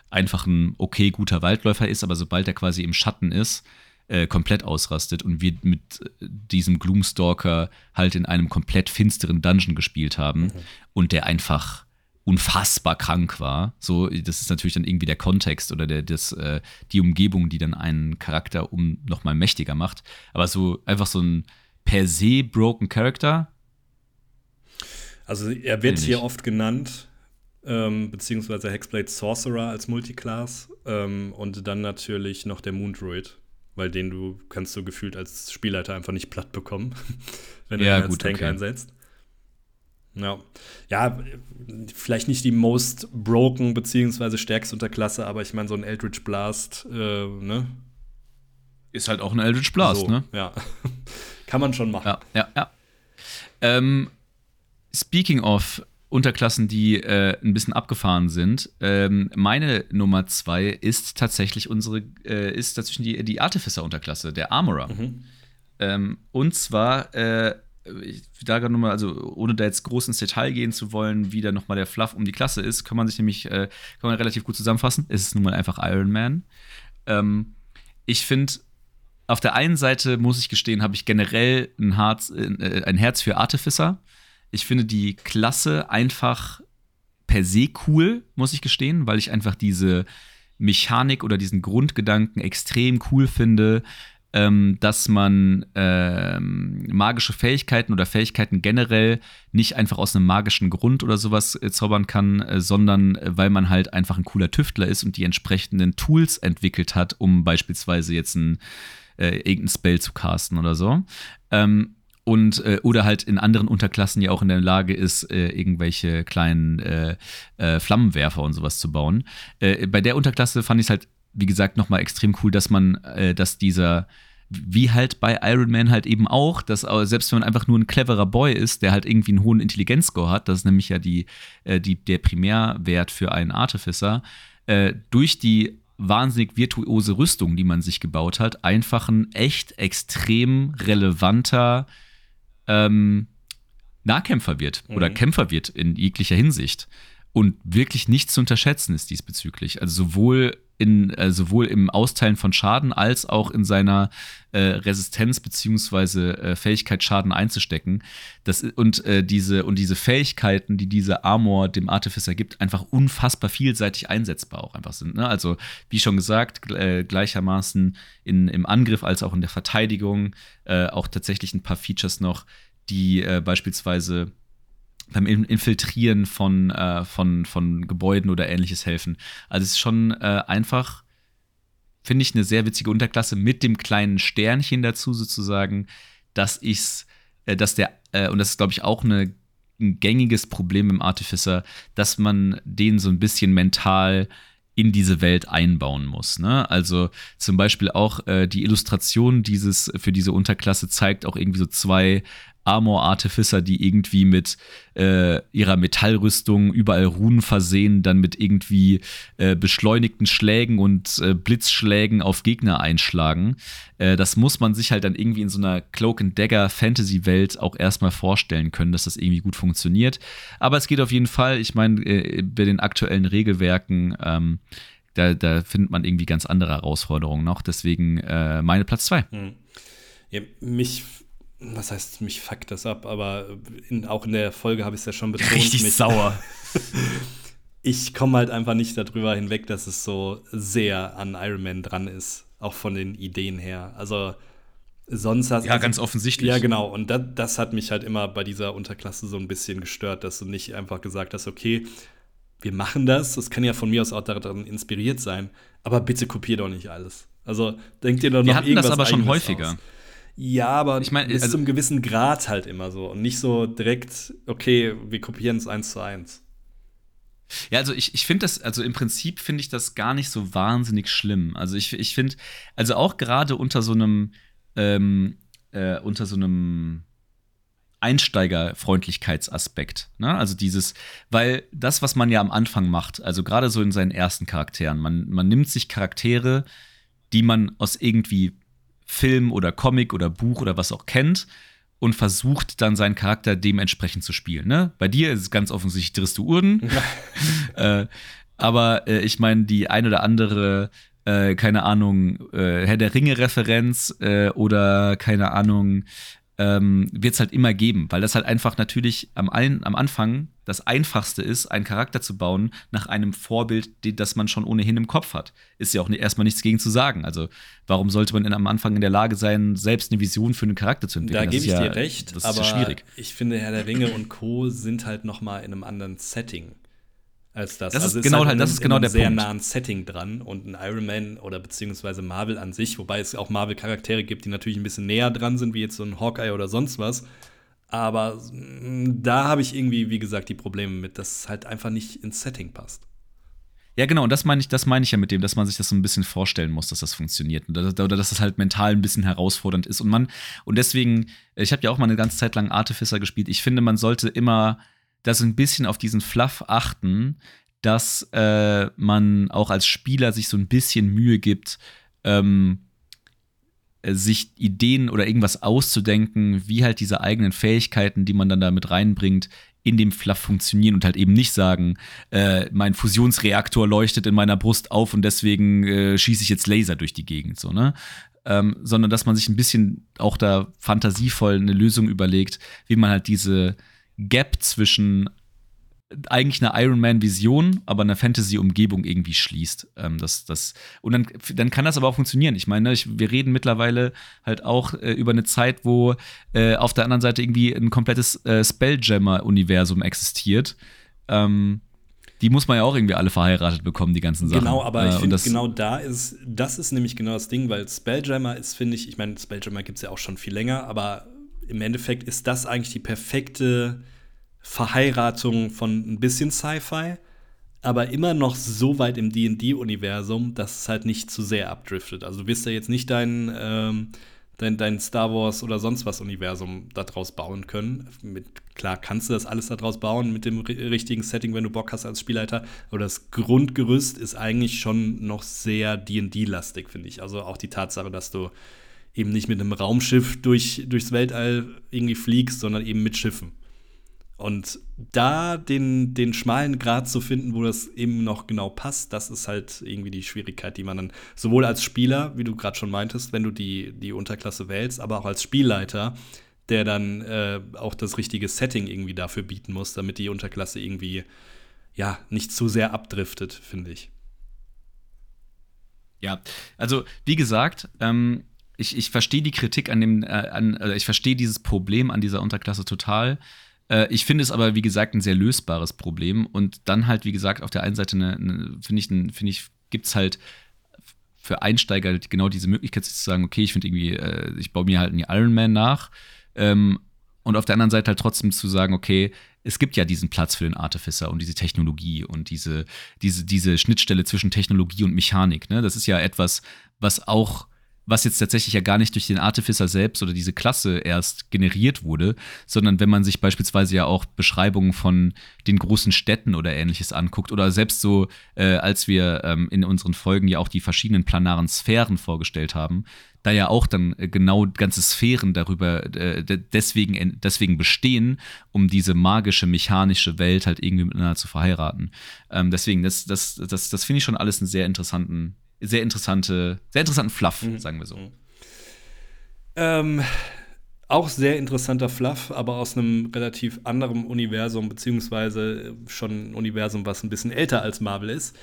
einfach ein okay guter Waldläufer ist, aber sobald er quasi im Schatten ist, äh, komplett ausrastet und wir mit diesem Gloomstalker halt in einem komplett finsteren Dungeon gespielt haben mhm. und der einfach unfassbar krank war. So, das ist natürlich dann irgendwie der Kontext oder der, das, äh, die Umgebung, die dann einen Charakter um nochmal mächtiger macht. Aber so einfach so ein per se broken Character. Also er wird hier oft genannt, ähm, beziehungsweise Hexblade Sorcerer als Multiclass ähm, und dann natürlich noch der Moondruid, weil den du kannst du gefühlt als Spielleiter einfach nicht platt bekommen, wenn du ja, ihn als gut, Tank okay. einsetzt. Ja. ja, vielleicht nicht die most broken beziehungsweise stärkste Unterklasse, aber ich meine, so ein Eldritch Blast, äh, ne? Ist halt auch ein Eldritch Blast, so, ne? Ja. Kann man schon machen. Ja, ja, ja. Ähm, speaking of Unterklassen, die äh, ein bisschen abgefahren sind. Ähm, meine Nummer zwei ist tatsächlich unsere, äh, ist tatsächlich die, die Artificer-Unterklasse, der Armorer. Mhm. Ähm, und zwar, äh, da gerade nochmal, also ohne da jetzt groß ins Detail gehen zu wollen, wie da nochmal der Fluff um die Klasse ist, kann man sich nämlich, äh, kann man relativ gut zusammenfassen. Es ist nun mal einfach Iron Man. Ähm, ich finde, auf der einen Seite muss ich gestehen, habe ich generell ein Herz, äh, ein Herz für Artificer. Ich finde die Klasse einfach per se cool, muss ich gestehen, weil ich einfach diese Mechanik oder diesen Grundgedanken extrem cool finde, ähm, dass man ähm, magische Fähigkeiten oder Fähigkeiten generell nicht einfach aus einem magischen Grund oder sowas äh, zaubern kann, äh, sondern äh, weil man halt einfach ein cooler Tüftler ist und die entsprechenden Tools entwickelt hat, um beispielsweise jetzt ein äh, irgendein Spell zu casten oder so. Ähm, und äh, oder halt in anderen Unterklassen ja auch in der Lage ist, äh, irgendwelche kleinen äh, äh Flammenwerfer und sowas zu bauen. Äh, bei der Unterklasse fand ich es halt, wie gesagt, nochmal extrem cool, dass man, äh, dass dieser wie halt bei Iron Man halt eben auch, dass selbst wenn man einfach nur ein cleverer Boy ist, der halt irgendwie einen hohen Intelligenzscore hat, das ist nämlich ja die, die, der Primärwert für einen Artificer, durch die wahnsinnig virtuose Rüstung, die man sich gebaut hat, einfach ein echt extrem relevanter ähm, Nahkämpfer wird mhm. oder Kämpfer wird in jeglicher Hinsicht. Und wirklich nicht zu unterschätzen ist diesbezüglich. Also sowohl in, äh, sowohl im Austeilen von Schaden als auch in seiner äh, Resistenz bzw. Äh, Fähigkeit, Schaden einzustecken. Das, und, äh, diese, und diese Fähigkeiten, die diese Armor dem Artificer gibt, einfach unfassbar vielseitig einsetzbar auch einfach sind. Ne? Also, wie schon gesagt, äh, gleichermaßen in, im Angriff als auch in der Verteidigung. Äh, auch tatsächlich ein paar Features noch, die äh, beispielsweise beim Infiltrieren von, äh, von, von Gebäuden oder ähnliches helfen. Also es ist schon äh, einfach, finde ich, eine sehr witzige Unterklasse mit dem kleinen Sternchen dazu sozusagen, dass ich's, äh, dass der, äh, und das ist, glaube ich, auch eine, ein gängiges Problem im Artificer, dass man den so ein bisschen mental in diese Welt einbauen muss. Ne? Also zum Beispiel auch äh, die Illustration dieses für diese Unterklasse zeigt auch irgendwie so zwei Armor Artificer, die irgendwie mit äh, ihrer Metallrüstung überall Runen versehen, dann mit irgendwie äh, beschleunigten Schlägen und äh, Blitzschlägen auf Gegner einschlagen. Äh, das muss man sich halt dann irgendwie in so einer Cloak and Dagger Fantasy Welt auch erstmal vorstellen können, dass das irgendwie gut funktioniert. Aber es geht auf jeden Fall. Ich meine, äh, bei den aktuellen Regelwerken ähm, da, da, findet man irgendwie ganz andere Herausforderungen noch. Deswegen äh, meine Platz zwei. Hm. Ja, mich was heißt, mich fuckt das ab, aber in, auch in der Folge habe ich es ja schon betont. Richtig mich, sauer. ich komme halt einfach nicht darüber hinweg, dass es so sehr an Iron Man dran ist, auch von den Ideen her. Also sonst hast Ja, also, ganz offensichtlich. Ja, genau. Und das, das hat mich halt immer bei dieser Unterklasse so ein bisschen gestört, dass du nicht einfach gesagt hast, okay, wir machen das. Das kann ja von mir aus auch daran inspiriert sein, aber bitte kopier doch nicht alles. Also denkt ihr doch noch Wir hatten das aber schon häufiger. Aus. Ja, aber ich mein, bis also, zum gewissen Grad halt immer so. Und nicht so direkt, okay, wir kopieren es eins zu eins. Ja, also ich, ich finde das, also im Prinzip finde ich das gar nicht so wahnsinnig schlimm. Also ich, ich finde, also auch gerade unter so einem, ähm, äh, unter so einem Einsteigerfreundlichkeitsaspekt. Ne? Also dieses, weil das, was man ja am Anfang macht, also gerade so in seinen ersten Charakteren, man, man nimmt sich Charaktere, die man aus irgendwie Film oder Comic oder Buch oder was auch kennt und versucht dann seinen Charakter dementsprechend zu spielen. Ne? Bei dir ist es ganz offensichtlich Dristu Urden. äh, aber äh, ich meine, die ein oder andere, äh, keine Ahnung, äh, Herr der Ringe-Referenz äh, oder keine Ahnung, ähm, wird es halt immer geben, weil das halt einfach natürlich am, ein, am Anfang das Einfachste ist, einen Charakter zu bauen nach einem Vorbild, das man schon ohnehin im Kopf hat. Ist ja auch erstmal nichts gegen zu sagen. Also, warum sollte man denn am Anfang in der Lage sein, selbst eine Vision für einen Charakter zu entwickeln? Da gebe ich ja, dir recht, das ist aber ja schwierig. ich finde, Herr der Ringe und Co. sind halt noch mal in einem anderen Setting als das. Das also ist genau, halt, das ist genau der sehr Punkt. nahen Setting dran und ein Iron Man oder beziehungsweise Marvel an sich, wobei es auch Marvel-Charaktere gibt, die natürlich ein bisschen näher dran sind, wie jetzt so ein Hawkeye oder sonst was. Aber mm, da habe ich irgendwie, wie gesagt, die Probleme mit, dass es halt einfach nicht ins Setting passt. Ja, genau, und das meine ich, das meine ich ja mit dem, dass man sich das so ein bisschen vorstellen muss, dass das funktioniert. Oder, oder dass das halt mental ein bisschen herausfordernd ist. Und man, und deswegen, ich habe ja auch mal eine ganze Zeit lang Artificer gespielt. Ich finde, man sollte immer das ein bisschen auf diesen Fluff achten, dass äh, man auch als Spieler sich so ein bisschen Mühe gibt, ähm, äh, sich Ideen oder irgendwas auszudenken, wie halt diese eigenen Fähigkeiten, die man dann da mit reinbringt, in dem Fluff funktionieren und halt eben nicht sagen, äh, mein Fusionsreaktor leuchtet in meiner Brust auf und deswegen äh, schieße ich jetzt Laser durch die Gegend, so, ne? Ähm, sondern dass man sich ein bisschen auch da fantasievoll eine Lösung überlegt, wie man halt diese Gap zwischen eigentlich eine Iron Man-Vision, aber eine Fantasy-Umgebung irgendwie schließt. Ähm, das, das, und dann, dann kann das aber auch funktionieren. Ich meine, ich, wir reden mittlerweile halt auch äh, über eine Zeit, wo äh, auf der anderen Seite irgendwie ein komplettes äh, Spelljammer-Universum existiert. Ähm, die muss man ja auch irgendwie alle verheiratet bekommen, die ganzen Sachen. Genau, aber ich äh, finde, genau da ist, das ist nämlich genau das Ding, weil Spelljammer ist, finde ich, ich meine, Spelljammer gibt es ja auch schon viel länger, aber im Endeffekt ist das eigentlich die perfekte Verheiratung von ein bisschen Sci-Fi, aber immer noch so weit im DD-Universum, dass es halt nicht zu sehr abdriftet. Also du wirst ja jetzt nicht dein, ähm, dein, dein Star Wars oder sonst was Universum daraus bauen können. Mit, klar kannst du das alles daraus bauen mit dem richtigen Setting, wenn du Bock hast als Spielleiter. Aber das Grundgerüst ist eigentlich schon noch sehr DD-lastig, finde ich. Also auch die Tatsache, dass du eben nicht mit einem Raumschiff durch, durchs Weltall irgendwie fliegst, sondern eben mit Schiffen. Und da den, den schmalen Grad zu finden, wo das eben noch genau passt, das ist halt irgendwie die Schwierigkeit, die man dann sowohl als Spieler, wie du gerade schon meintest, wenn du die, die Unterklasse wählst, aber auch als Spielleiter, der dann äh, auch das richtige Setting irgendwie dafür bieten muss, damit die Unterklasse irgendwie ja nicht zu sehr abdriftet, finde ich. Ja, also wie gesagt, ähm, ich, ich verstehe die Kritik an dem, äh, an, äh, ich verstehe dieses Problem an dieser Unterklasse total. Äh, ich finde es aber, wie gesagt, ein sehr lösbares Problem. Und dann halt, wie gesagt, auf der einen Seite eine, eine finde ich, find ich gibt es halt für Einsteiger genau diese Möglichkeit zu sagen, okay, ich finde irgendwie, äh, ich baue mir halt einen Iron Man nach. Ähm, und auf der anderen Seite halt trotzdem zu sagen, okay, es gibt ja diesen Platz für den Artificer und diese Technologie und diese, diese, diese Schnittstelle zwischen Technologie und Mechanik. Ne? Das ist ja etwas, was auch was jetzt tatsächlich ja gar nicht durch den Artificer selbst oder diese Klasse erst generiert wurde, sondern wenn man sich beispielsweise ja auch Beschreibungen von den großen Städten oder ähnliches anguckt oder selbst so, äh, als wir ähm, in unseren Folgen ja auch die verschiedenen planaren Sphären vorgestellt haben, da ja auch dann äh, genau ganze Sphären darüber äh, deswegen, deswegen bestehen, um diese magische, mechanische Welt halt irgendwie miteinander zu verheiraten. Ähm, deswegen, das, das, das, das finde ich schon alles einen sehr interessanten sehr interessante, sehr interessanten Fluff, mhm. sagen wir so. Mhm. Ähm, auch sehr interessanter Fluff, aber aus einem relativ anderen Universum, beziehungsweise schon ein Universum, was ein bisschen älter als Marvel ist,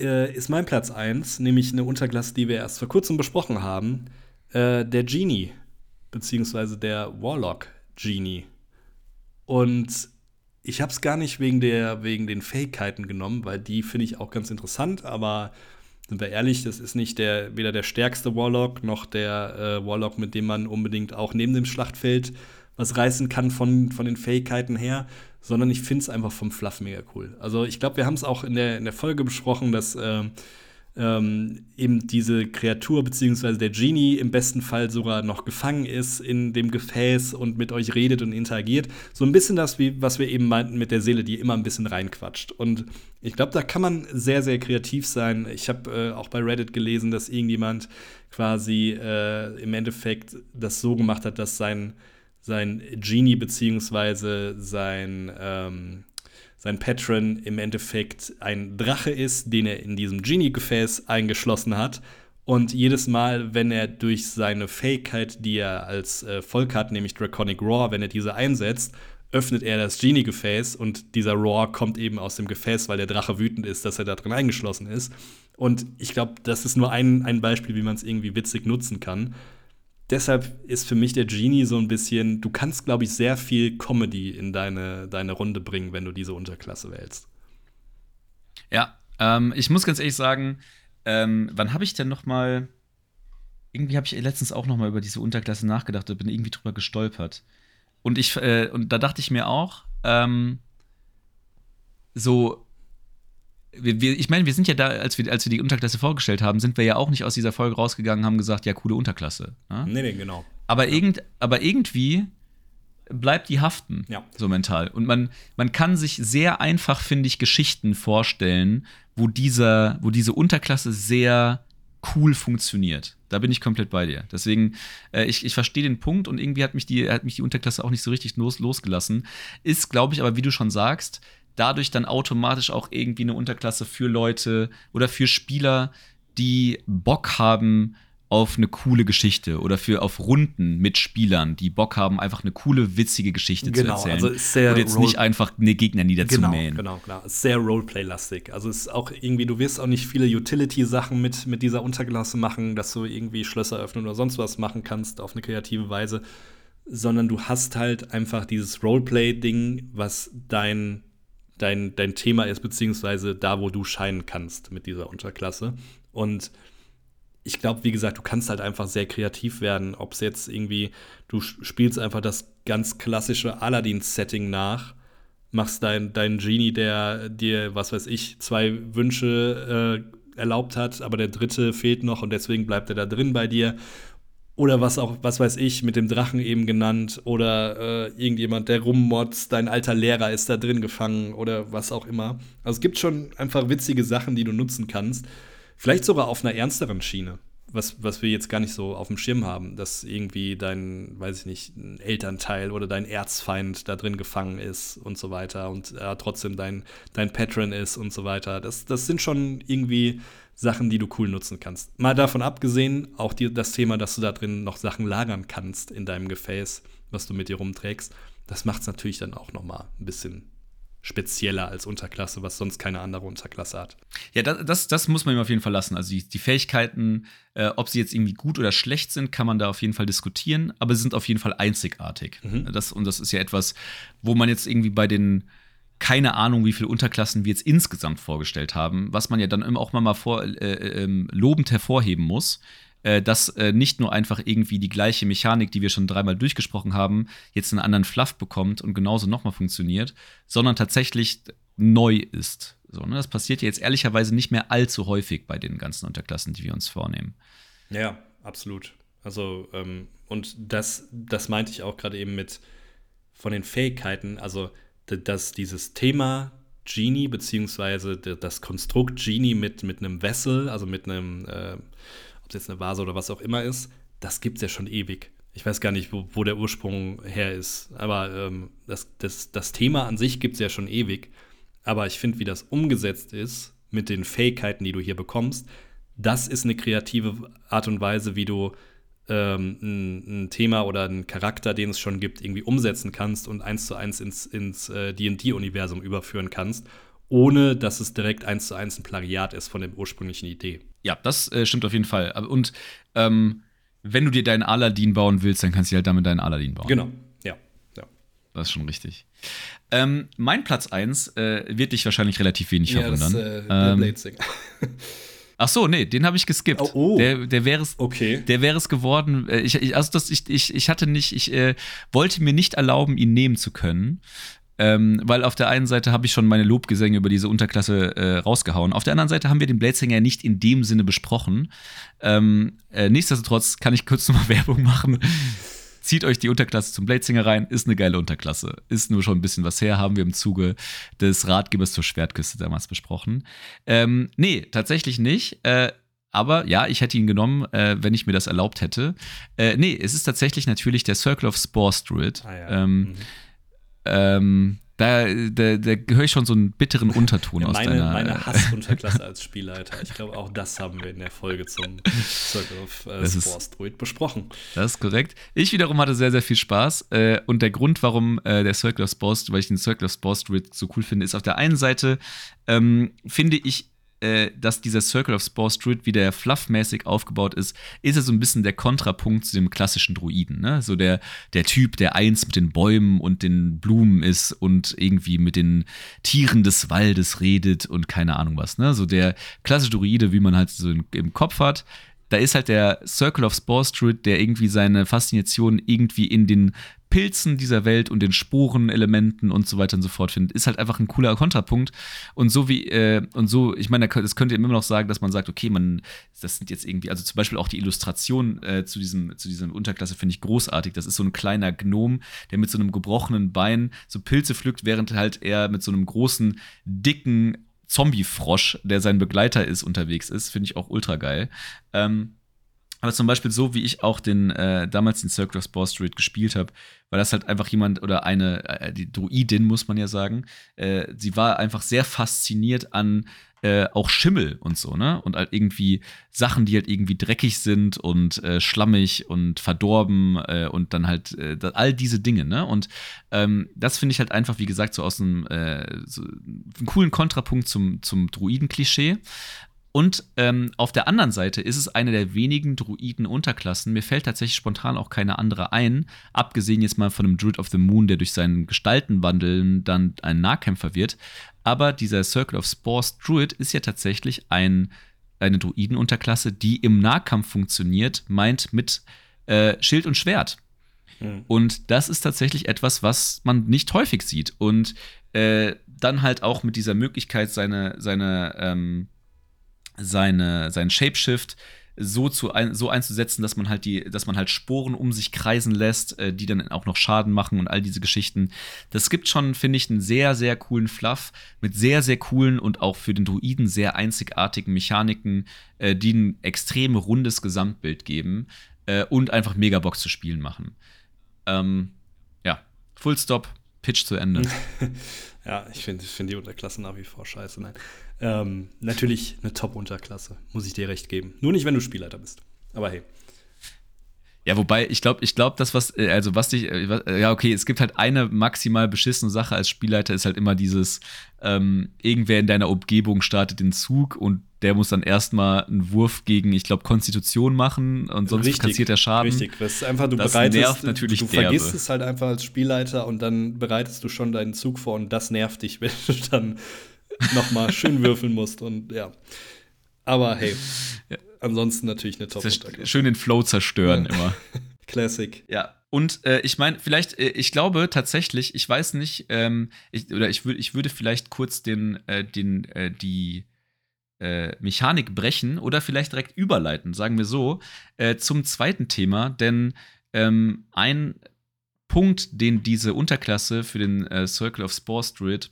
äh, ist mein Platz 1, nämlich eine Unterklasse, die wir erst vor kurzem besprochen haben, äh, der Genie, beziehungsweise der Warlock Genie. Und ich habe es gar nicht wegen, der, wegen den Fähigkeiten genommen, weil die finde ich auch ganz interessant, aber sind wir ehrlich, das ist nicht der, weder der stärkste Warlock noch der äh, Warlock, mit dem man unbedingt auch neben dem Schlachtfeld was reißen kann von, von den Fähigkeiten her, sondern ich finde es einfach vom Fluff mega cool. Also ich glaube, wir haben es auch in der, in der Folge besprochen, dass äh, ähm, eben diese Kreatur bzw. der Genie im besten Fall sogar noch gefangen ist in dem Gefäß und mit euch redet und interagiert. So ein bisschen das, wie, was wir eben meinten mit der Seele, die immer ein bisschen reinquatscht. Und ich glaube, da kann man sehr, sehr kreativ sein. Ich habe äh, auch bei Reddit gelesen, dass irgendjemand quasi äh, im Endeffekt das so gemacht hat, dass sein, sein Genie bzw. sein ähm, sein Patron im Endeffekt ein Drache ist, den er in diesem Genie-Gefäß eingeschlossen hat. Und jedes Mal, wenn er durch seine Fähigkeit, die er als äh, Volk hat, nämlich Draconic Roar, wenn er diese einsetzt, öffnet er das Genie-Gefäß und dieser Roar kommt eben aus dem Gefäß, weil der Drache wütend ist, dass er da drin eingeschlossen ist. Und ich glaube, das ist nur ein, ein Beispiel, wie man es irgendwie witzig nutzen kann deshalb ist für mich der Genie so ein bisschen, du kannst, glaube ich, sehr viel Comedy in deine, deine Runde bringen, wenn du diese Unterklasse wählst. Ja, ähm, ich muss ganz ehrlich sagen, ähm, wann habe ich denn noch mal irgendwie habe ich letztens auch noch mal über diese Unterklasse nachgedacht und bin irgendwie drüber gestolpert. Und ich, äh, und da dachte ich mir auch, ähm, so, wir, wir, ich meine, wir sind ja da, als wir, als wir die Unterklasse vorgestellt haben, sind wir ja auch nicht aus dieser Folge rausgegangen, haben gesagt, ja, coole Unterklasse. Ne? Nee, nee, genau. Aber, ja. irgend, aber irgendwie bleibt die haften, ja. so mental. Und man, man kann sich sehr einfach, finde ich, Geschichten vorstellen, wo, dieser, wo diese Unterklasse sehr cool funktioniert. Da bin ich komplett bei dir. Deswegen, äh, ich, ich verstehe den Punkt und irgendwie hat mich die, hat mich die Unterklasse auch nicht so richtig los, losgelassen. Ist, glaube ich, aber wie du schon sagst, dadurch dann automatisch auch irgendwie eine Unterklasse für Leute oder für Spieler, die Bock haben, auf eine coole Geschichte oder für auf Runden mit Spielern, die Bock haben, einfach eine coole, witzige Geschichte genau, zu erzählen. Also ist sehr und jetzt Role nicht einfach eine Gegner niederzumähen. Genau, genau, genau. Ist sehr Roleplay-lastig. Also ist auch irgendwie, du wirst auch nicht viele Utility-Sachen mit, mit dieser Unterklasse machen, dass du irgendwie Schlösser öffnen oder sonst was machen kannst auf eine kreative Weise, sondern du hast halt einfach dieses Roleplay-Ding, was dein Dein, dein Thema ist, beziehungsweise da, wo du scheinen kannst mit dieser Unterklasse. Und ich glaube, wie gesagt, du kannst halt einfach sehr kreativ werden. Ob es jetzt irgendwie, du spielst einfach das ganz klassische Aladdin-Setting nach, machst deinen dein Genie, der dir, was weiß ich, zwei Wünsche äh, erlaubt hat, aber der dritte fehlt noch und deswegen bleibt er da drin bei dir. Oder was auch, was weiß ich, mit dem Drachen eben genannt. Oder äh, irgendjemand, der rummotzt, dein alter Lehrer ist da drin gefangen oder was auch immer. Also es gibt schon einfach witzige Sachen, die du nutzen kannst. Vielleicht sogar auf einer ernsteren Schiene, was, was wir jetzt gar nicht so auf dem Schirm haben, dass irgendwie dein, weiß ich nicht, Elternteil oder dein Erzfeind da drin gefangen ist und so weiter und äh, trotzdem dein, dein Patron ist und so weiter. Das, das sind schon irgendwie Sachen, die du cool nutzen kannst. Mal davon abgesehen, auch die, das Thema, dass du da drin noch Sachen lagern kannst in deinem Gefäß, was du mit dir rumträgst, das macht es natürlich dann auch noch mal ein bisschen spezieller als Unterklasse, was sonst keine andere Unterklasse hat. Ja, das, das, das muss man ihm auf jeden Fall lassen. Also die, die Fähigkeiten, äh, ob sie jetzt irgendwie gut oder schlecht sind, kann man da auf jeden Fall diskutieren, aber sie sind auf jeden Fall einzigartig. Mhm. Das, und das ist ja etwas, wo man jetzt irgendwie bei den keine Ahnung, wie viele Unterklassen wir jetzt insgesamt vorgestellt haben, was man ja dann auch mal, vor, äh, äh, ähm, lobend hervorheben muss, äh, dass äh, nicht nur einfach irgendwie die gleiche Mechanik, die wir schon dreimal durchgesprochen haben, jetzt einen anderen Fluff bekommt und genauso nochmal funktioniert, sondern tatsächlich neu ist. So, ne? Das passiert jetzt ehrlicherweise nicht mehr allzu häufig bei den ganzen Unterklassen, die wir uns vornehmen. Ja, absolut. Also, ähm, und das, das meinte ich auch gerade eben mit von den Fähigkeiten, also dass dieses Thema Genie, beziehungsweise das Konstrukt Genie mit, mit einem Vessel, also mit einem äh, ob es jetzt eine Vase oder was auch immer ist, das gibt es ja schon ewig. Ich weiß gar nicht, wo, wo der Ursprung her ist. Aber ähm, das, das, das Thema an sich gibt es ja schon ewig. Aber ich finde, wie das umgesetzt ist mit den Fähigkeiten, die du hier bekommst, das ist eine kreative Art und Weise, wie du ähm, ein, ein, Thema oder einen Charakter, den es schon gibt, irgendwie umsetzen kannst und eins zu eins ins, ins äh, DD-Universum überführen kannst ohne dass es direkt eins zu eins ein Plagiat ist von der ursprünglichen Idee. Ja, das äh, stimmt auf jeden Fall. Und ähm, wenn du dir deinen Aladdin bauen willst, dann kannst du halt damit deinen Aladdin bauen. Genau, ja. ja. Das ist schon richtig. Ähm, mein Platz 1 äh, wird dich wahrscheinlich relativ wenig ja, verwundern. Das, äh, ähm. Ach so, nee, den habe ich geskippt. Oh, oh. Der, der wäre es okay. Der wäre es geworden. Äh, ich, ich, also das, ich, ich, ich hatte nicht, ich äh, wollte mir nicht erlauben, ihn nehmen zu können. Ähm, weil auf der einen Seite habe ich schon meine Lobgesänge über diese Unterklasse äh, rausgehauen. Auf der anderen Seite haben wir den Bladesinger nicht in dem Sinne besprochen. Ähm, äh, nichtsdestotrotz kann ich kurz nochmal Werbung machen. Zieht euch die Unterklasse zum Bladesinger rein, ist eine geile Unterklasse. Ist nur schon ein bisschen was her, haben wir im Zuge des Ratgebers zur Schwertküste damals besprochen. Ähm, nee, tatsächlich nicht. Äh, aber ja, ich hätte ihn genommen, äh, wenn ich mir das erlaubt hätte. Äh, nee, es ist tatsächlich natürlich der Circle of Spore Druid. Ah, ja. ähm, mhm ähm, da, da, da höre ich schon so einen bitteren Unterton ja, aus meine, deiner... Meine Hassunterklasse als Spielleiter. Ich glaube, auch das haben wir in der Folge zum Circle of äh, Spores Druid besprochen. Das ist korrekt. Ich wiederum hatte sehr, sehr viel Spaß. Äh, und der Grund, warum äh, der Circle of Spores, weil ich den Circle of Spores Druid so cool finde, ist auf der einen Seite, ähm, finde ich äh, dass dieser Circle of Spore Street wieder fluffmäßig aufgebaut ist, ist es so ein bisschen der Kontrapunkt zu dem klassischen Druiden. Ne? So der, der Typ, der eins mit den Bäumen und den Blumen ist und irgendwie mit den Tieren des Waldes redet und keine Ahnung was. Ne? So der klassische Druide, wie man halt so im Kopf hat, da ist halt der Circle of Spore Street, der irgendwie seine Faszination irgendwie in den Pilzen dieser Welt und den Sporenelementen und so weiter und so fort findet, ist halt einfach ein cooler Kontrapunkt. Und so wie, äh, und so, ich meine, das könnte immer noch sagen, dass man sagt, okay, man, das sind jetzt irgendwie, also zum Beispiel auch die Illustration äh, zu diesem, zu diesem Unterklasse finde ich großartig. Das ist so ein kleiner Gnom, der mit so einem gebrochenen Bein so Pilze pflückt, während halt er mit so einem großen, dicken Zombie-Frosch, der sein Begleiter ist, unterwegs ist. Finde ich auch ultra geil. Ähm, aber zum Beispiel so, wie ich auch den äh, damals den Circle of Spore Street gespielt habe, weil das halt einfach jemand oder eine, äh, die Druidin, muss man ja sagen, äh, sie war einfach sehr fasziniert an äh, auch Schimmel und so, ne? Und halt irgendwie Sachen, die halt irgendwie dreckig sind und äh, schlammig und verdorben äh, und dann halt all diese Dinge, ne? Und ähm, das finde ich halt einfach, wie gesagt, so aus einem so einen coolen Kontrapunkt zum, zum Druiden-Klischee. Und ähm, auf der anderen Seite ist es eine der wenigen Druiden-Unterklassen. Mir fällt tatsächlich spontan auch keine andere ein, abgesehen jetzt mal von einem Druid of the Moon, der durch seinen Gestaltenwandeln dann ein Nahkämpfer wird. Aber dieser Circle of Spores Druid ist ja tatsächlich ein, eine Druiden-Unterklasse, die im Nahkampf funktioniert, meint mit äh, Schild und Schwert. Mhm. Und das ist tatsächlich etwas, was man nicht häufig sieht. Und äh, dann halt auch mit dieser Möglichkeit, seine, seine ähm, seine, sein Shapeshift so, zu ein, so einzusetzen, dass man halt die, dass man halt Sporen um sich kreisen lässt, äh, die dann auch noch Schaden machen und all diese Geschichten. Das gibt schon, finde ich, einen sehr, sehr coolen Fluff mit sehr, sehr coolen und auch für den Druiden sehr einzigartigen Mechaniken, äh, die ein extrem rundes Gesamtbild geben äh, und einfach mega Bock zu spielen machen. Ähm, ja, Full Stop, Pitch zu Ende. ja, ich finde find die Unterklassen nach wie vor scheiße. Nein. Ähm, natürlich eine Top-Unterklasse, muss ich dir recht geben. Nur nicht, wenn du Spielleiter bist. Aber hey. Ja, wobei, ich glaube, ich glaube, das, was, äh, also was dich, äh, ja, okay, es gibt halt eine maximal beschissene Sache als Spielleiter, ist halt immer dieses, ähm, irgendwer in deiner Umgebung startet den Zug und der muss dann erstmal einen Wurf gegen, ich glaube, Konstitution machen und sonst richtig, kassiert er Schaden. Richtig, das ist einfach, du das bereitest, nervt natürlich du derbe. vergisst es halt einfach als Spielleiter und dann bereitest du schon deinen Zug vor und das nervt dich, wenn du dann nochmal schön würfeln musst und ja. Aber hey, ansonsten natürlich eine top Schön den Flow zerstören ja. immer. Classic. Ja. Und äh, ich meine, vielleicht, äh, ich glaube tatsächlich, ich weiß nicht, ähm, ich, oder ich, würd, ich würde vielleicht kurz den, äh, den, äh, die äh, Mechanik brechen oder vielleicht direkt überleiten, sagen wir so, äh, zum zweiten Thema, denn ähm, ein Punkt, den diese Unterklasse für den Circle of Spore Druid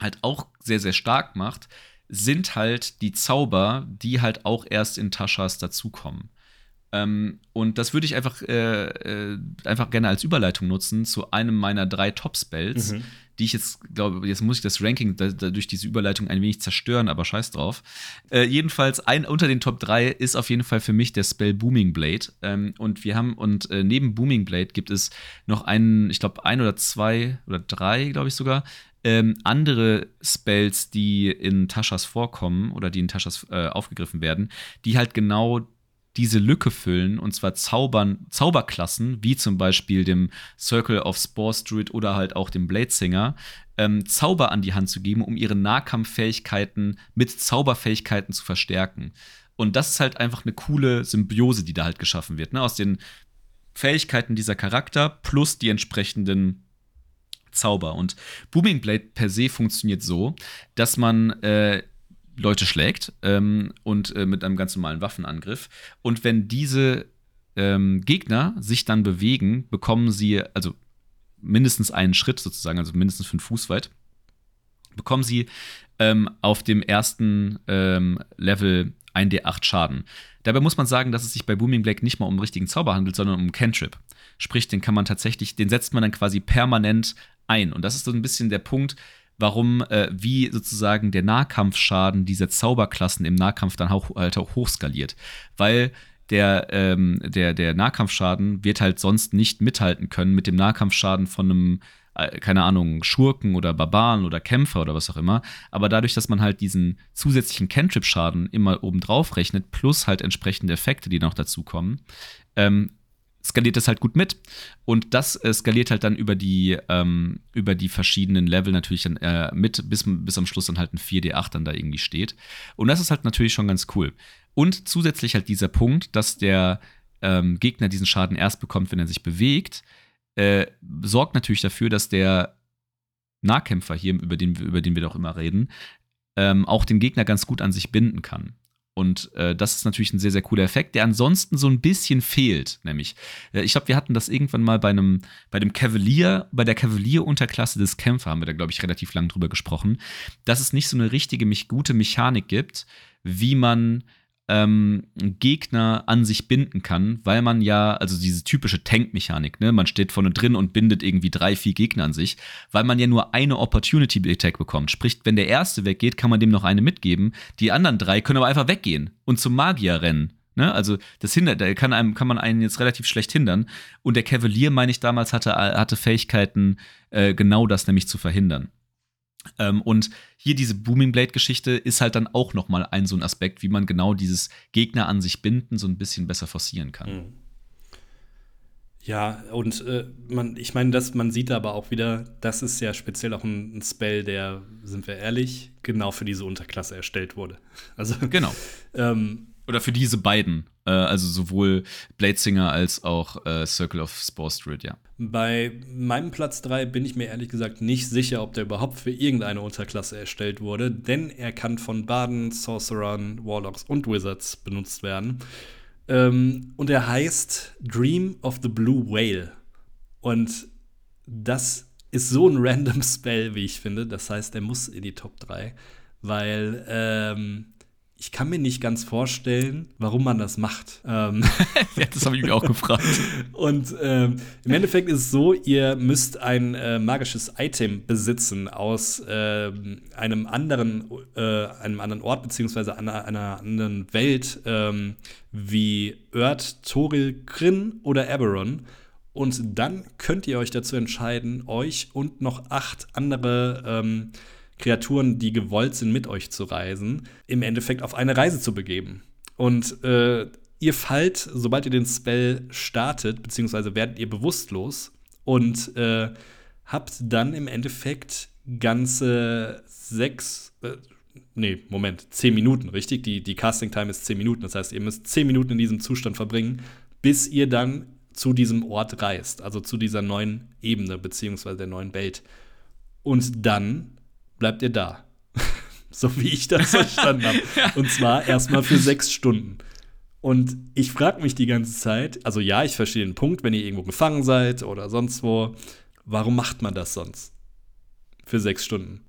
halt auch sehr, sehr stark macht, sind halt die Zauber, die halt auch erst in Taschas dazukommen. Ähm, und das würde ich einfach, äh, äh, einfach gerne als Überleitung nutzen zu einem meiner drei Top-Spells, mhm. die ich jetzt glaube, jetzt muss ich das Ranking da, da durch diese Überleitung ein wenig zerstören, aber scheiß drauf. Äh, jedenfalls, ein unter den Top 3 ist auf jeden Fall für mich der Spell Booming Blade. Ähm, und wir haben, und äh, neben Booming Blade gibt es noch einen, ich glaube, ein oder zwei oder drei, glaube ich sogar, ähm, andere Spells, die in Taschas vorkommen oder die in Taschas äh, aufgegriffen werden, die halt genau diese Lücke füllen, und zwar Zaubern, Zauberklassen, wie zum Beispiel dem Circle of Spore Druid oder halt auch dem Bladesinger, ähm, Zauber an die Hand zu geben, um ihre Nahkampffähigkeiten mit Zauberfähigkeiten zu verstärken. Und das ist halt einfach eine coole Symbiose, die da halt geschaffen wird, ne? aus den Fähigkeiten dieser Charakter plus die entsprechenden Zauber. Und Booming Blade per se funktioniert so, dass man äh, Leute schlägt ähm, und äh, mit einem ganz normalen Waffenangriff. Und wenn diese ähm, Gegner sich dann bewegen, bekommen sie, also mindestens einen Schritt sozusagen, also mindestens fünf Fuß weit, bekommen sie ähm, auf dem ersten ähm, Level 1d8 Schaden. Dabei muss man sagen, dass es sich bei Booming Black nicht mal um einen richtigen Zauber handelt, sondern um einen Cantrip. Sprich, den kann man tatsächlich, den setzt man dann quasi permanent ein. Und das ist so ein bisschen der Punkt, warum, äh, wie sozusagen der Nahkampfschaden dieser Zauberklassen im Nahkampf dann auch, halt auch hochskaliert. Weil der, ähm, der, der Nahkampfschaden wird halt sonst nicht mithalten können mit dem Nahkampfschaden von einem, äh, keine Ahnung, Schurken oder Barbaren oder Kämpfer oder was auch immer. Aber dadurch, dass man halt diesen zusätzlichen Cantrip-Schaden immer obendrauf rechnet, plus halt entsprechende Effekte, die noch dazukommen, ähm, skaliert das halt gut mit. Und das äh, skaliert halt dann über die, ähm, über die verschiedenen Level natürlich dann äh, mit, bis, bis am Schluss dann halt ein 4D8 dann da irgendwie steht. Und das ist halt natürlich schon ganz cool. Und zusätzlich halt dieser Punkt, dass der ähm, Gegner diesen Schaden erst bekommt, wenn er sich bewegt, äh, sorgt natürlich dafür, dass der Nahkämpfer hier, über den, über den wir doch immer reden, ähm, auch den Gegner ganz gut an sich binden kann. Und äh, das ist natürlich ein sehr, sehr cooler Effekt, der ansonsten so ein bisschen fehlt. Nämlich, äh, ich glaube, wir hatten das irgendwann mal bei einem, bei dem Cavalier, bei der Cavalier-Unterklasse des Kämpfer, haben wir da, glaube ich, relativ lang drüber gesprochen, dass es nicht so eine richtige, mich gute Mechanik gibt, wie man ähm, Gegner an sich binden kann, weil man ja, also diese typische Tank-Mechanik, ne, man steht vorne drin und bindet irgendwie drei, vier Gegner an sich, weil man ja nur eine Opportunity-Attack bekommt. Sprich, wenn der erste weggeht, kann man dem noch eine mitgeben. Die anderen drei können aber einfach weggehen und zum Magier rennen. Ne? Also das hindert, kann, einem, kann man einen jetzt relativ schlecht hindern. Und der Cavalier, meine ich damals, hatte, hatte Fähigkeiten, äh, genau das nämlich zu verhindern. Ähm, und hier diese Booming Blade-Geschichte ist halt dann auch nochmal ein so ein Aspekt, wie man genau dieses Gegner an sich binden so ein bisschen besser forcieren kann. Mhm. Ja, und äh, man, ich meine, dass man sieht aber auch wieder, das ist ja speziell auch ein, ein, Spell, der, sind wir ehrlich, genau für diese Unterklasse erstellt wurde. Also genau. ähm, Oder für diese beiden, äh, also sowohl Bladesinger als auch äh, Circle of Spore Street, ja. Bei meinem Platz 3 bin ich mir ehrlich gesagt nicht sicher, ob der überhaupt für irgendeine Unterklasse erstellt wurde, denn er kann von Baden, Sorcerern, Warlocks und Wizards benutzt werden. Ähm, und er heißt Dream of the Blue Whale. Und das ist so ein random Spell, wie ich finde. Das heißt, er muss in die Top 3, weil ähm, ich kann mir nicht ganz vorstellen, warum man das macht. Ähm ja, das habe ich mir auch gefragt. Und ähm, im Endeffekt ist es so, ihr müsst ein äh, magisches Item besitzen aus äh, einem anderen, äh, einem anderen Ort beziehungsweise einer, einer anderen Welt ähm, wie Ört, Toril, Kryn oder Eberron. Und dann könnt ihr euch dazu entscheiden, euch und noch acht andere ähm, Kreaturen, die gewollt sind, mit euch zu reisen, im Endeffekt auf eine Reise zu begeben. Und äh, ihr fallt, sobald ihr den Spell startet, beziehungsweise werdet ihr bewusstlos und äh, habt dann im Endeffekt ganze sechs, äh, nee, Moment, zehn Minuten, richtig? Die, die Casting-Time ist zehn Minuten. Das heißt, ihr müsst zehn Minuten in diesem Zustand verbringen, bis ihr dann zu diesem Ort reist, also zu dieser neuen Ebene, beziehungsweise der neuen Welt. Und dann bleibt ihr da. so wie ich das verstanden habe. Und zwar erstmal für sechs Stunden. Und ich frage mich die ganze Zeit, also ja, ich verstehe den Punkt, wenn ihr irgendwo gefangen seid oder sonst wo, warum macht man das sonst? Für sechs Stunden.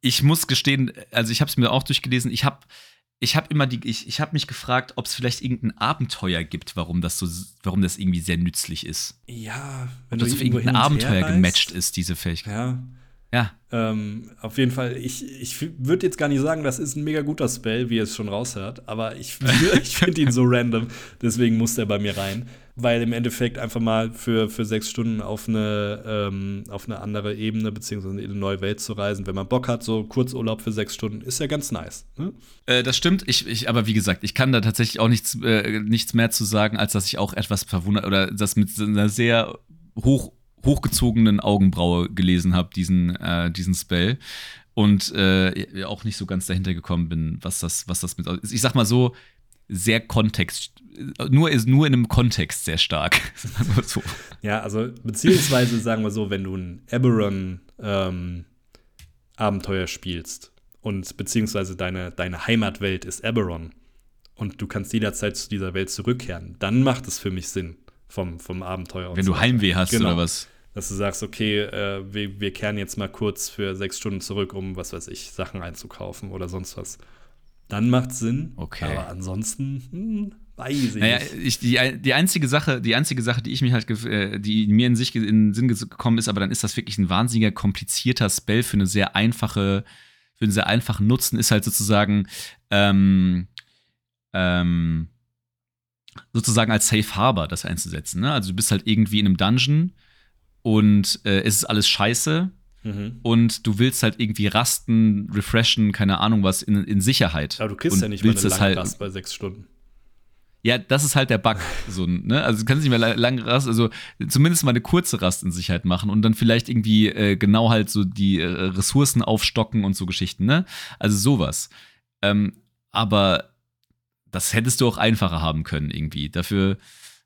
Ich muss gestehen, also ich habe es mir auch durchgelesen, ich habe ich habe immer die, ich, ich habe mich gefragt, ob es vielleicht irgendein Abenteuer gibt, warum das so, warum das irgendwie sehr nützlich ist. Ja, wenn ob das auf irgendein Abenteuer gematcht ist, diese Fähigkeit. Ja, ja. Ähm, auf jeden Fall, ich, ich würde jetzt gar nicht sagen, das ist ein mega guter Spell, wie ihr es schon raushört, aber ich, ich finde ihn so random, deswegen muss der bei mir rein. Weil im Endeffekt einfach mal für, für sechs Stunden auf eine, ähm, auf eine andere Ebene beziehungsweise in eine neue Welt zu reisen, wenn man Bock hat, so Kurzurlaub für sechs Stunden, ist ja ganz nice. Ne? Äh, das stimmt, ich, ich, aber wie gesagt, ich kann da tatsächlich auch nichts, äh, nichts mehr zu sagen, als dass ich auch etwas verwundert oder das mit einer sehr hoch hochgezogenen Augenbraue gelesen habe, diesen, äh, diesen Spell. Und äh, auch nicht so ganz dahinter gekommen bin, was das, was das mit. Ich sag mal so, sehr Kontext, nur, ist nur in einem Kontext sehr stark. so. Ja, also beziehungsweise sagen wir so, wenn du ein Eberron ähm, Abenteuer spielst und beziehungsweise deine, deine Heimatwelt ist Eberron und du kannst jederzeit zu dieser Welt zurückkehren, dann macht es für mich Sinn vom, vom Abenteuer. Wenn so du Heimweh hast genau. oder was? Dass du sagst, okay, äh, wir, wir kehren jetzt mal kurz für sechs Stunden zurück, um, was weiß ich, Sachen einzukaufen oder sonst was. Dann macht Sinn. Okay. Aber ansonsten, hm, weiß ich naja, ich, die, die, einzige Sache, die einzige Sache, die ich mich halt, äh, die mir in sich in den Sinn gekommen ist, aber dann ist das wirklich ein wahnsinniger komplizierter Spell für eine sehr einfache, für einen sehr einfachen Nutzen, ist halt sozusagen, ähm, ähm, sozusagen als Safe Harbor das einzusetzen. Ne? Also du bist halt irgendwie in einem Dungeon und äh, es ist alles scheiße. Mhm. Und du willst halt irgendwie rasten, refreshen, keine Ahnung was, in, in Sicherheit. Aber du kriegst und ja nicht mal eine lange halt, Rast bei sechs Stunden. Ja, das ist halt der Bug. So, ne? Also du kannst nicht mehr lange Rast, also zumindest mal eine kurze Rast in Sicherheit machen und dann vielleicht irgendwie äh, genau halt so die äh, Ressourcen aufstocken und so Geschichten, ne? Also sowas. Ähm, aber das hättest du auch einfacher haben können irgendwie. Dafür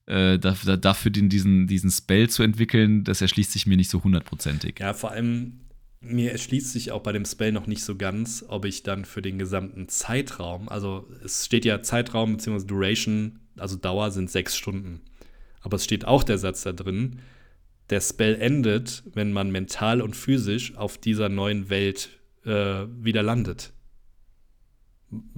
äh, dafür, dafür den, diesen, diesen Spell zu entwickeln, das erschließt sich mir nicht so hundertprozentig. Ja, vor allem, mir erschließt sich auch bei dem Spell noch nicht so ganz, ob ich dann für den gesamten Zeitraum, also es steht ja Zeitraum bzw. Duration, also Dauer sind sechs Stunden. Aber es steht auch der Satz da drin, der Spell endet, wenn man mental und physisch auf dieser neuen Welt äh, wieder landet.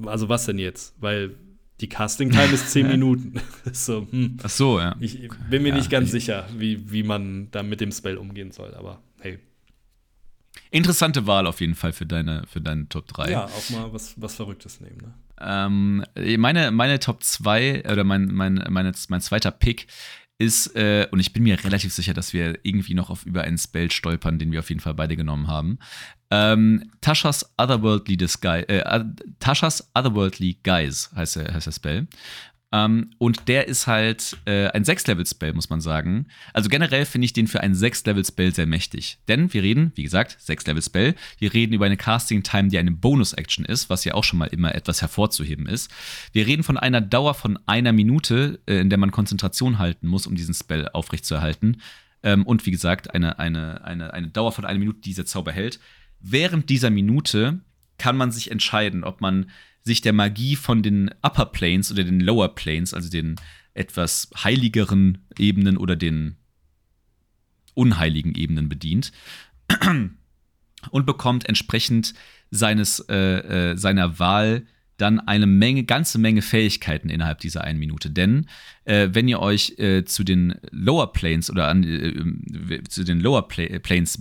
Also was denn jetzt? Weil die Casting-Time ist zehn Minuten. so, hm. Ach so, ja. Ich bin mir ja, nicht ganz sicher, wie, wie man da mit dem Spell umgehen soll, aber hey. Interessante Wahl auf jeden Fall für deine, für deine Top 3. Ja, auch mal was, was Verrücktes nehmen, ne? Ähm, meine, meine Top 2 oder mein, mein, meine, mein zweiter Pick ist, äh, und ich bin mir relativ sicher, dass wir irgendwie noch auf über einen Spell stolpern, den wir auf jeden Fall beide genommen haben. Ähm, Tasha's Otherworldly Disguise, äh, Tasha's Otherworldly Guys heißt der, heißt der Spell. Ähm, und der ist halt äh, ein Sechs-Level-Spell, muss man sagen. Also generell finde ich den für einen Sechs-Level-Spell sehr mächtig. Denn wir reden, wie gesagt, Sechs-Level-Spell. Wir reden über eine Casting-Time, die eine Bonus-Action ist, was ja auch schon mal immer etwas hervorzuheben ist. Wir reden von einer Dauer von einer Minute, äh, in der man Konzentration halten muss, um diesen Spell aufrechtzuerhalten. Ähm, und wie gesagt, eine, eine, eine, eine Dauer von einer Minute, die dieser Zauber hält. Während dieser Minute kann man sich entscheiden, ob man sich der Magie von den Upper Planes oder den Lower Planes, also den etwas heiligeren Ebenen oder den unheiligen Ebenen bedient und bekommt entsprechend seines, äh, äh, seiner Wahl dann eine Menge, ganze Menge Fähigkeiten innerhalb dieser einen Minute. Denn äh, wenn ihr euch äh, zu den Lower Planes oder an, äh, zu den Lower Pla Planes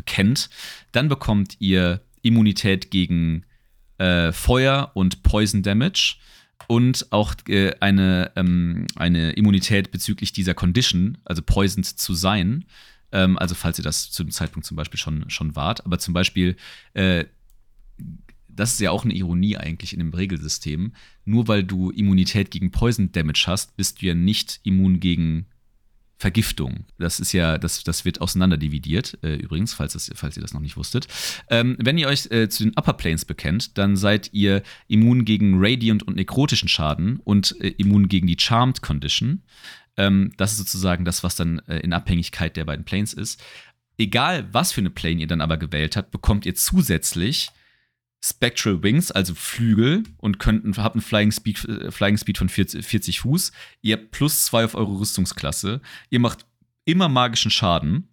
bekennt, dann bekommt ihr Immunität gegen äh, Feuer und Poison Damage und auch äh, eine, ähm, eine Immunität bezüglich dieser Condition, also poisoned zu sein. Ähm, also falls ihr das zu dem Zeitpunkt zum Beispiel schon, schon wart. Aber zum Beispiel, äh, das ist ja auch eine Ironie eigentlich in dem Regelsystem. Nur weil du Immunität gegen Poison Damage hast, bist du ja nicht immun gegen Vergiftung. Das ist ja, das, das wird auseinanderdividiert, äh, übrigens, falls, das, falls ihr das noch nicht wusstet. Ähm, wenn ihr euch äh, zu den Upper Planes bekennt, dann seid ihr immun gegen Radiant und nekrotischen Schaden und äh, immun gegen die Charmed Condition. Ähm, das ist sozusagen das, was dann äh, in Abhängigkeit der beiden Planes ist. Egal, was für eine Plane ihr dann aber gewählt habt, bekommt ihr zusätzlich Spectral Wings, also Flügel, und könnt, habt einen Flying Speed, äh, Flying Speed von 40, 40 Fuß. Ihr habt plus zwei auf eure Rüstungsklasse. Ihr macht immer magischen Schaden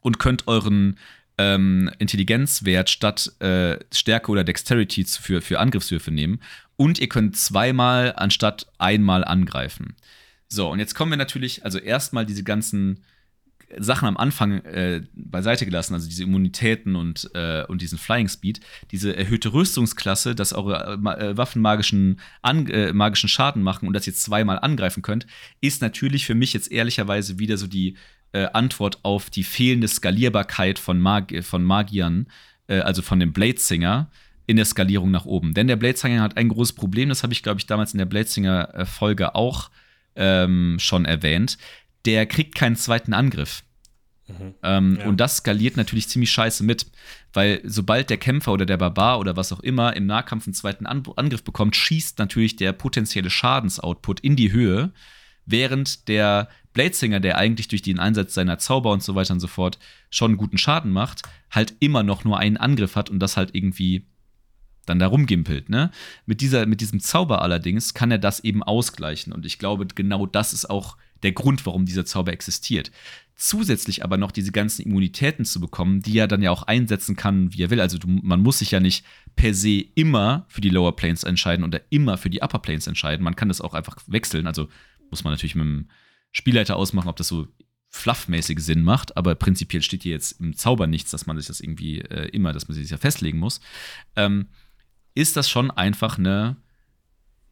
und könnt euren ähm, Intelligenzwert statt äh, Stärke oder Dexterity für, für Angriffswürfe nehmen. Und ihr könnt zweimal anstatt einmal angreifen. So, und jetzt kommen wir natürlich, also erstmal diese ganzen Sachen am Anfang äh, beiseite gelassen, also diese Immunitäten und, äh, und diesen Flying Speed, diese erhöhte Rüstungsklasse, dass eure äh, Waffen magischen, an, äh, magischen Schaden machen und dass ihr zweimal angreifen könnt, ist natürlich für mich jetzt ehrlicherweise wieder so die äh, Antwort auf die fehlende Skalierbarkeit von, Mag von Magiern, äh, also von dem Bladesinger in der Skalierung nach oben. Denn der Bladesinger hat ein großes Problem, das habe ich, glaube ich, damals in der Bladesinger-Folge auch ähm, schon erwähnt der kriegt keinen zweiten Angriff. Mhm. Ähm, ja. Und das skaliert natürlich ziemlich scheiße mit, weil sobald der Kämpfer oder der Barbar oder was auch immer im Nahkampf einen zweiten An Angriff bekommt, schießt natürlich der potenzielle Schadensoutput in die Höhe, während der Bladesinger, der eigentlich durch den Einsatz seiner Zauber und so weiter und so fort schon guten Schaden macht, halt immer noch nur einen Angriff hat und das halt irgendwie dann da rumgimpelt, ne? Mit, dieser, mit diesem Zauber allerdings kann er das eben ausgleichen. Und ich glaube, genau das ist auch der Grund, warum dieser Zauber existiert. Zusätzlich aber noch diese ganzen Immunitäten zu bekommen, die er dann ja auch einsetzen kann, wie er will. Also du, man muss sich ja nicht per se immer für die Lower Planes entscheiden oder immer für die Upper Planes entscheiden. Man kann das auch einfach wechseln. Also muss man natürlich mit dem Spielleiter ausmachen, ob das so fluffmäßig Sinn macht, aber prinzipiell steht hier jetzt im Zauber nichts, dass man sich das irgendwie äh, immer, dass man sich das ja festlegen muss. Ähm, ist das schon einfach eine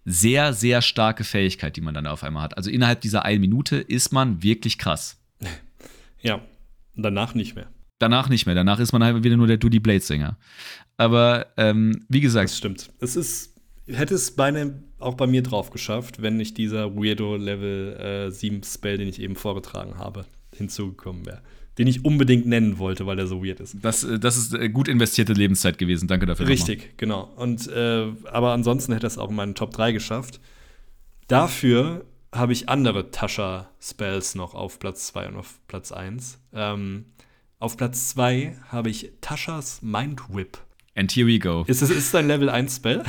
sehr, sehr starke Fähigkeit, die man dann auf einmal hat. Also innerhalb dieser einen Minute ist man wirklich krass. Ja, danach nicht mehr. Danach nicht mehr. Danach ist man halt wieder nur der Duty Blade Sänger. Aber ähm, wie gesagt. Das stimmt. Es ist, hätte es beinahe auch bei mir drauf geschafft, wenn nicht dieser Weirdo Level äh, 7 Spell, den ich eben vorgetragen habe, hinzugekommen wäre den ich unbedingt nennen wollte, weil er so weird ist. Das, äh, das ist äh, gut investierte Lebenszeit gewesen. Danke dafür. Richtig, genau. Und, äh, aber ansonsten hätte er es auch in meinen Top 3 geschafft. Dafür habe ich andere Tascha-Spells noch auf Platz 2 und auf Platz 1. Ähm, auf Platz 2 habe ich Taschas Mind Whip. And here we go. Ist es ist ein Level 1 Spell?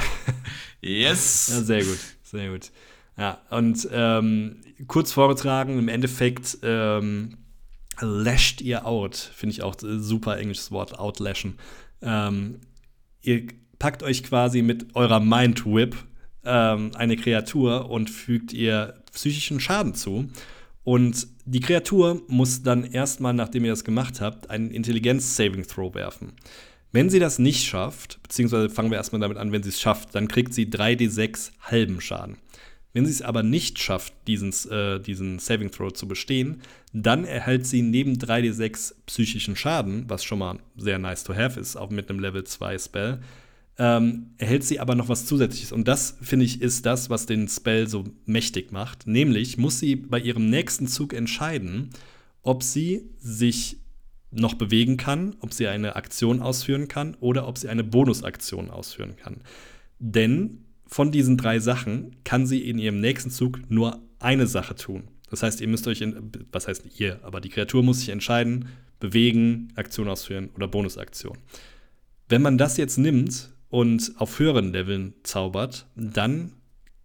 yes. Ja, sehr gut, sehr gut. Ja, und ähm, kurz vorgetragen, im Endeffekt ähm, lasht ihr out. Finde ich auch super englisches Wort, outlashen. Ähm, ihr packt euch quasi mit eurer Mind Whip ähm, eine Kreatur und fügt ihr psychischen Schaden zu. Und die Kreatur muss dann erstmal, nachdem ihr das gemacht habt, einen Intelligenz-Saving-Throw werfen. Wenn sie das nicht schafft, beziehungsweise fangen wir erstmal damit an, wenn sie es schafft, dann kriegt sie 3d6 halben Schaden. Wenn sie es aber nicht schafft, diesen, äh, diesen Saving Throw zu bestehen, dann erhält sie neben 3d6 psychischen Schaden, was schon mal sehr nice to have ist, auch mit einem Level 2 Spell, ähm, erhält sie aber noch was Zusätzliches. Und das, finde ich, ist das, was den Spell so mächtig macht. Nämlich muss sie bei ihrem nächsten Zug entscheiden, ob sie sich noch bewegen kann, ob sie eine Aktion ausführen kann oder ob sie eine Bonusaktion ausführen kann. Denn von diesen drei Sachen kann sie in ihrem nächsten Zug nur eine Sache tun. Das heißt, ihr müsst euch, in, was heißt ihr, aber die Kreatur muss sich entscheiden, bewegen, Aktion ausführen oder Bonusaktion. Wenn man das jetzt nimmt und auf höheren Leveln zaubert, dann,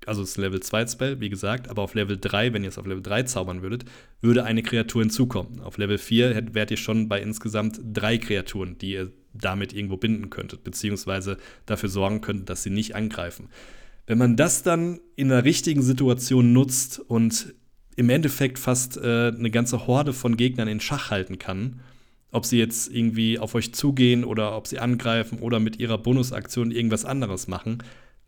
also es ist ein Level 2 Spell, wie gesagt, aber auf Level 3, wenn ihr es auf Level 3 zaubern würdet, würde eine Kreatur hinzukommen. Auf Level 4 wärt ihr schon bei insgesamt drei Kreaturen, die ihr damit irgendwo binden könntet, beziehungsweise dafür sorgen könntet, dass sie nicht angreifen. Wenn man das dann in der richtigen Situation nutzt und im Endeffekt fast äh, eine ganze Horde von Gegnern in Schach halten kann, ob sie jetzt irgendwie auf euch zugehen oder ob sie angreifen oder mit ihrer Bonusaktion irgendwas anderes machen.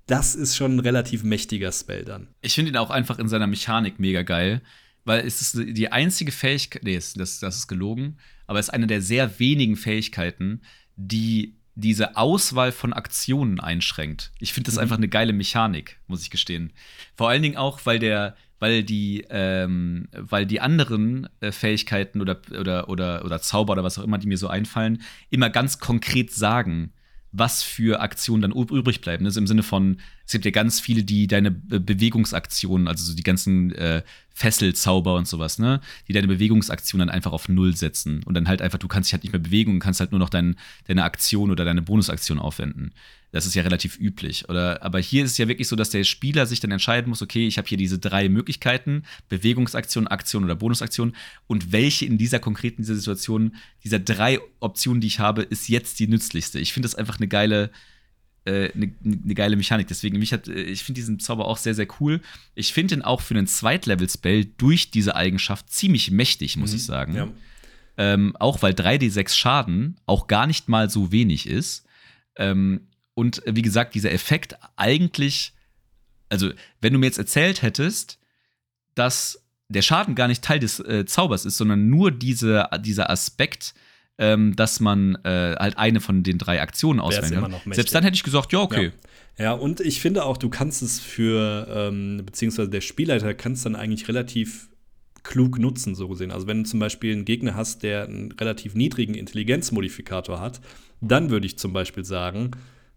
Das ist schon ein relativ mächtiger Spell dann. Ich finde ihn auch einfach in seiner Mechanik mega geil, weil es ist die einzige Fähigkeit, nee, das, das ist gelogen, aber es ist eine der sehr wenigen Fähigkeiten, die diese Auswahl von Aktionen einschränkt. Ich finde das mhm. einfach eine geile Mechanik, muss ich gestehen. Vor allen Dingen auch, weil der, weil die, ähm, weil die anderen äh, Fähigkeiten oder, oder, oder, oder Zauber oder was auch immer, die mir so einfallen, immer ganz konkret sagen, was für Aktionen dann übrig bleiben. Das ist im Sinne von, es gibt ja ganz viele, die deine Be Bewegungsaktionen, also so die ganzen äh, Fesselzauber und sowas, ne, die deine Bewegungsaktionen dann einfach auf Null setzen und dann halt einfach, du kannst dich halt nicht mehr bewegen und kannst halt nur noch dein, deine Aktion oder deine Bonusaktion aufwenden. Das ist ja relativ üblich. Oder, aber hier ist es ja wirklich so, dass der Spieler sich dann entscheiden muss, okay, ich habe hier diese drei Möglichkeiten, Bewegungsaktion, Aktion oder Bonusaktion. Und welche in dieser konkreten dieser Situation, dieser drei Optionen, die ich habe, ist jetzt die nützlichste. Ich finde das einfach eine geile, äh, eine, eine, geile Mechanik. Deswegen, mich hat, äh, ich finde diesen Zauber auch sehr, sehr cool. Ich finde ihn auch für einen Zweitlevel-Spell durch diese Eigenschaft ziemlich mächtig, muss mhm. ich sagen. Ja. Ähm, auch weil 3d6 Schaden auch gar nicht mal so wenig ist. Ähm, und äh, wie gesagt, dieser Effekt eigentlich, also wenn du mir jetzt erzählt hättest, dass der Schaden gar nicht Teil des äh, Zaubers ist, sondern nur diese, dieser Aspekt, ähm, dass man äh, halt eine von den drei Aktionen auswählen kann. Selbst dann hätte ich gesagt, ja, okay. Ja. ja. und ich finde auch, du kannst es für, ähm, beziehungsweise der Spielleiter kann es dann eigentlich relativ klug nutzen, so gesehen. Also wenn du zum Beispiel einen Gegner hast, der einen relativ niedrigen Intelligenzmodifikator hat, dann würde ich zum Beispiel sagen,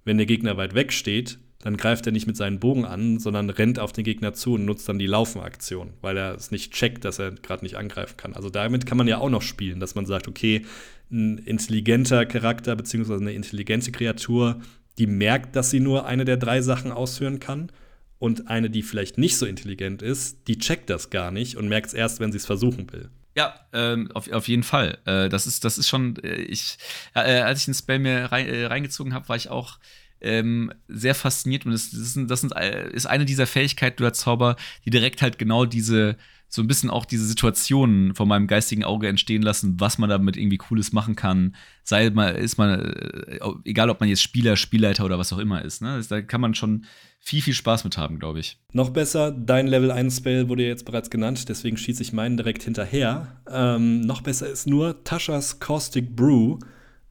wenn der Gegner weit weg steht, dann greift er nicht mit seinen Bogen an, sondern rennt auf den Gegner zu und nutzt dann die Laufenaktion, weil er es nicht checkt, dass er gerade nicht angreifen kann. Also damit kann man ja auch noch spielen, dass man sagt, okay, ein intelligenter Charakter bzw. eine intelligente Kreatur, die merkt, dass sie nur eine der drei Sachen ausführen kann. Und eine, die vielleicht nicht so intelligent ist, die checkt das gar nicht und merkt es erst, wenn sie es versuchen will. Ja, ähm, auf, auf jeden Fall. Äh, das, ist, das ist schon, äh, ich, äh, als ich den Spell mir rein, äh, reingezogen habe, war ich auch ähm, sehr fasziniert und das, das, sind, das äh, ist eine dieser Fähigkeiten oder Zauber, die direkt halt genau diese, so ein bisschen auch diese Situationen vor meinem geistigen Auge entstehen lassen, was man damit irgendwie Cooles machen kann. Sei mal, ist man, äh, egal ob man jetzt Spieler, Spielleiter oder was auch immer ist, ne? Da kann man schon viel, viel Spaß mit haben, glaube ich. Noch besser, dein Level 1 Spell wurde jetzt bereits genannt, deswegen schieße ich meinen direkt hinterher. Ähm, noch besser ist nur Taschas Caustic Brew.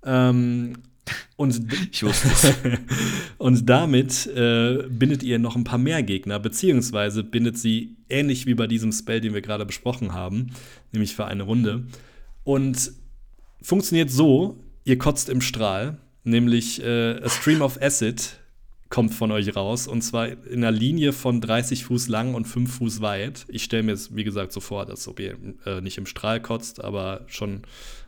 Ähm, und, ich wusste es. und damit äh, bindet ihr noch ein paar mehr Gegner, beziehungsweise bindet sie ähnlich wie bei diesem Spell, den wir gerade besprochen haben, nämlich für eine Runde. Und funktioniert so: ihr kotzt im Strahl, nämlich äh, a Stream of Acid kommt von euch raus. Und zwar in einer Linie von 30 Fuß lang und 5 Fuß weit. Ich stelle mir es, wie gesagt, so vor, dass ob ihr äh, nicht im Strahl kotzt, aber schon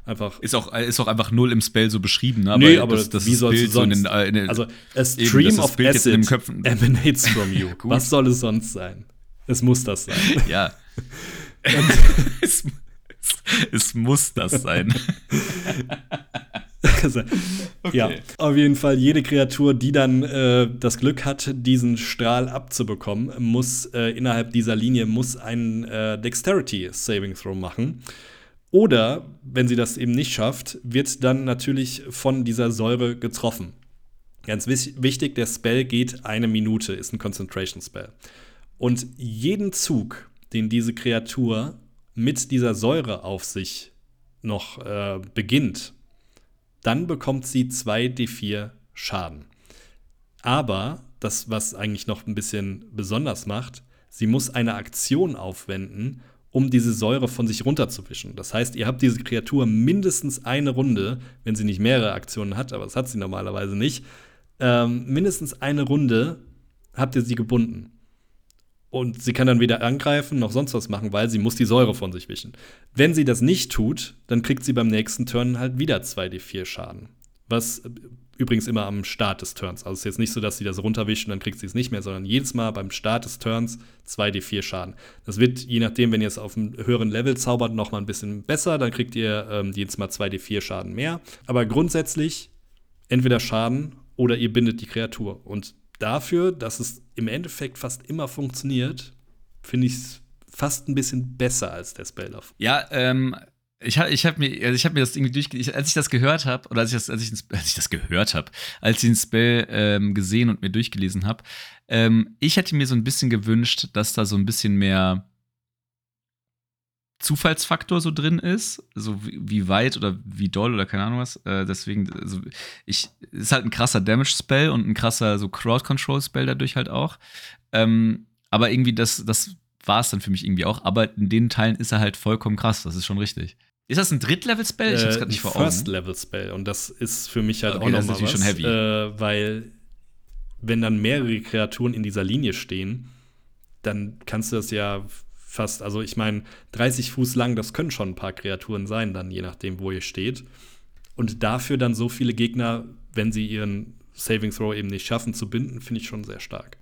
einfach. Ist auch, ist auch einfach null im Spell so beschrieben, ne? Nee, aber das, das wie soll es sonst? So in den, in den, also, a stream eben, of Bild acid emanates from you. Was soll es sonst sein? Es muss das sein. Ja. es, es muss das sein. Also, okay. Ja, auf jeden Fall, jede Kreatur, die dann äh, das Glück hat, diesen Strahl abzubekommen, muss äh, innerhalb dieser Linie muss einen äh, Dexterity Saving Throw machen. Oder, wenn sie das eben nicht schafft, wird dann natürlich von dieser Säure getroffen. Ganz wichtig, der Spell geht eine Minute, ist ein Concentration Spell. Und jeden Zug, den diese Kreatur mit dieser Säure auf sich noch äh, beginnt, dann bekommt sie 2d4 Schaden. Aber das, was eigentlich noch ein bisschen besonders macht, sie muss eine Aktion aufwenden, um diese Säure von sich runterzuwischen. Das heißt, ihr habt diese Kreatur mindestens eine Runde, wenn sie nicht mehrere Aktionen hat, aber das hat sie normalerweise nicht, ähm, mindestens eine Runde habt ihr sie gebunden. Und sie kann dann weder angreifen noch sonst was machen, weil sie muss die Säure von sich wischen. Wenn sie das nicht tut, dann kriegt sie beim nächsten Turn halt wieder 2d4 Schaden. Was übrigens immer am Start des Turns. Also es ist jetzt nicht so, dass sie das runterwischen, dann kriegt sie es nicht mehr, sondern jedes Mal beim Start des Turns 2d4 Schaden. Das wird, je nachdem, wenn ihr es auf einem höheren Level zaubert, noch mal ein bisschen besser. Dann kriegt ihr ähm, jedes Mal 2d4 Schaden mehr. Aber grundsätzlich entweder Schaden oder ihr bindet die Kreatur. Und dafür, dass es im Endeffekt fast immer funktioniert, finde ich es fast ein bisschen besser als der Spell of. Ja, ähm, ich habe ich hab mir, also hab mir das irgendwie durch, als ich das gehört habe, oder als ich das, als ich, als ich das gehört habe, als ich den Spell ähm, gesehen und mir durchgelesen habe, ähm, ich hätte mir so ein bisschen gewünscht, dass da so ein bisschen mehr Zufallsfaktor so drin ist, so wie, wie, weit oder wie doll oder keine Ahnung was. Äh, deswegen, also ich, ist halt ein krasser Damage-Spell und ein krasser so Crowd-Control-Spell dadurch halt auch. Ähm, aber irgendwie, das, das war es dann für mich irgendwie auch. Aber in den Teilen ist er halt vollkommen krass, das ist schon richtig. Ist das ein Drittlevel-Spell? Ich hab's gerade nicht vor Augen. First-Level-Spell. Und das ist für mich halt okay, auch nochmal was. Schon heavy. Äh, weil, wenn dann mehrere Kreaturen in dieser Linie stehen, dann kannst du das ja fast, also ich meine, 30 Fuß lang, das können schon ein paar Kreaturen sein, dann je nachdem, wo ihr steht. Und dafür dann so viele Gegner, wenn sie ihren Saving Throw eben nicht schaffen zu binden, finde ich schon sehr stark.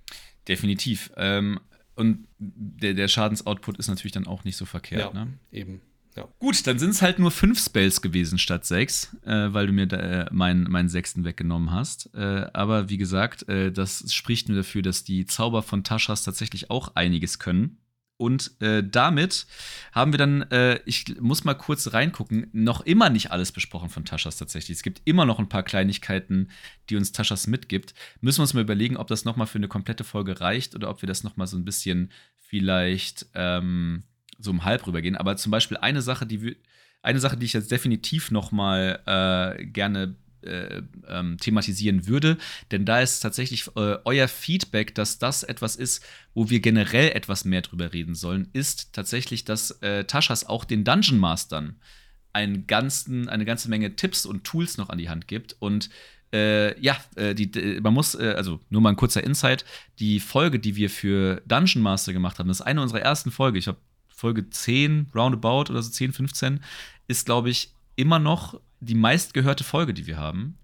Definitiv. Ähm, und der, der Schadensoutput ist natürlich dann auch nicht so verkehrt. Ja, ne? eben. Ja. Gut, dann sind es halt nur fünf Spells gewesen statt sechs, äh, weil du mir da, äh, meinen, meinen sechsten weggenommen hast. Äh, aber wie gesagt, äh, das spricht nur dafür, dass die Zauber von Taschas tatsächlich auch einiges können. Und äh, damit haben wir dann, äh, ich muss mal kurz reingucken, noch immer nicht alles besprochen von Taschas tatsächlich. Es gibt immer noch ein paar Kleinigkeiten, die uns Taschas mitgibt. Müssen wir uns mal überlegen, ob das noch mal für eine komplette Folge reicht oder ob wir das noch mal so ein bisschen vielleicht ähm, so um halb rübergehen. Aber zum Beispiel eine Sache, die eine Sache, die ich jetzt definitiv noch mal äh, gerne äh, ähm, thematisieren würde. Denn da ist tatsächlich äh, euer Feedback, dass das etwas ist, wo wir generell etwas mehr drüber reden sollen, ist tatsächlich, dass äh, Taschas auch den Dungeon Mastern einen ganzen, eine ganze Menge Tipps und Tools noch an die Hand gibt. Und äh, ja, äh, die, die, man muss, äh, also nur mal ein kurzer Insight, die Folge, die wir für Dungeon Master gemacht haben, das ist eine unserer ersten Folgen, ich glaube Folge 10, roundabout oder so 10, 15, ist, glaube ich, immer noch die meistgehörte Folge, die wir haben.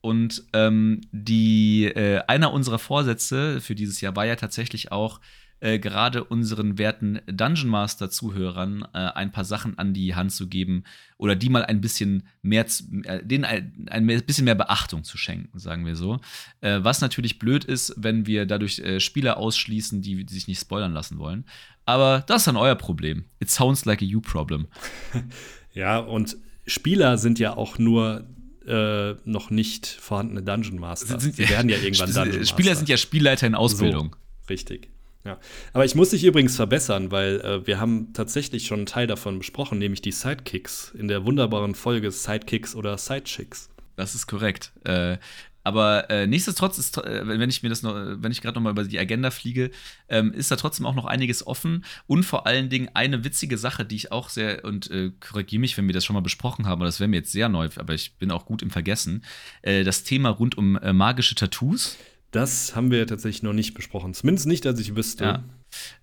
Und ähm, die, äh, einer unserer Vorsätze für dieses Jahr war ja tatsächlich auch, äh, gerade unseren werten Dungeon Master Zuhörern äh, ein paar Sachen an die Hand zu geben oder die mal ein bisschen mehr, äh, denen ein, ein, bisschen mehr Beachtung zu schenken, sagen wir so. Äh, was natürlich blöd ist, wenn wir dadurch äh, Spieler ausschließen, die, die sich nicht spoilern lassen wollen. Aber das ist dann euer Problem. It sounds like a you problem. ja, und Spieler sind ja auch nur äh, noch nicht vorhandene Dungeon Master. Sie werden ja irgendwann Dungeon Master. Spieler sind ja Spielleiter in Ausbildung. So, richtig. Ja. Aber ich muss dich übrigens verbessern, weil äh, wir haben tatsächlich schon einen Teil davon besprochen, nämlich die Sidekicks in der wunderbaren Folge Sidekicks oder Sidechicks. Das ist korrekt. Äh, aber äh, nichtsdestotrotz ist, äh, wenn ich mir das noch, wenn ich gerade noch mal über die Agenda fliege, ähm, ist da trotzdem auch noch einiges offen und vor allen Dingen eine witzige Sache, die ich auch sehr und äh, korrigiere mich, wenn wir das schon mal besprochen haben, das wäre mir jetzt sehr neu, aber ich bin auch gut im Vergessen. Äh, das Thema rund um äh, magische Tattoos. Das haben wir tatsächlich noch nicht besprochen. Zumindest nicht, dass ich wüsste. Ja.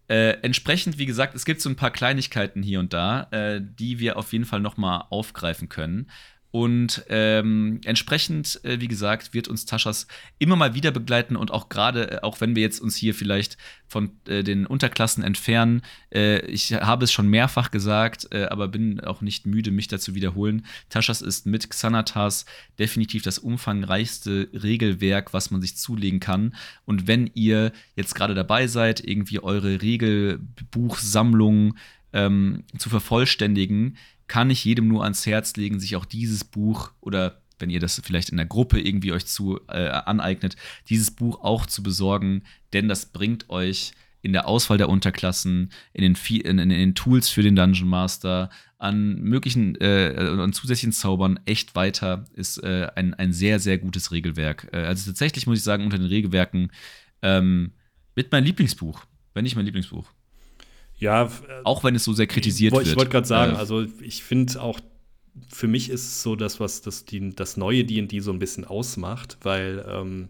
Äh, entsprechend, wie gesagt, es gibt so ein paar Kleinigkeiten hier und da, äh, die wir auf jeden Fall noch mal aufgreifen können. Und ähm, entsprechend, äh, wie gesagt, wird uns Taschas immer mal wieder begleiten und auch gerade, äh, auch wenn wir jetzt uns hier vielleicht von äh, den Unterklassen entfernen, äh, ich habe es schon mehrfach gesagt, äh, aber bin auch nicht müde, mich dazu wiederholen. Taschas ist mit Xanatas definitiv das umfangreichste Regelwerk, was man sich zulegen kann. Und wenn ihr jetzt gerade dabei seid, irgendwie eure Regelbuchsammlung ähm, zu vervollständigen, kann ich jedem nur ans Herz legen, sich auch dieses Buch oder wenn ihr das vielleicht in der Gruppe irgendwie euch zu äh, aneignet, dieses Buch auch zu besorgen, denn das bringt euch in der Auswahl der Unterklassen, in den, in, in den Tools für den Dungeon Master, an möglichen äh, zusätzlichen Zaubern echt weiter. Ist äh, ein, ein sehr, sehr gutes Regelwerk. Äh, also tatsächlich muss ich sagen, unter den Regelwerken ähm, mit meinem Lieblingsbuch, wenn nicht mein Lieblingsbuch. Ja, auch wenn es so sehr kritisiert ich, wird. Ich wollte gerade sagen, äh, also ich finde auch, für mich ist es so das, was das, die, das neue DD so ein bisschen ausmacht, weil ähm,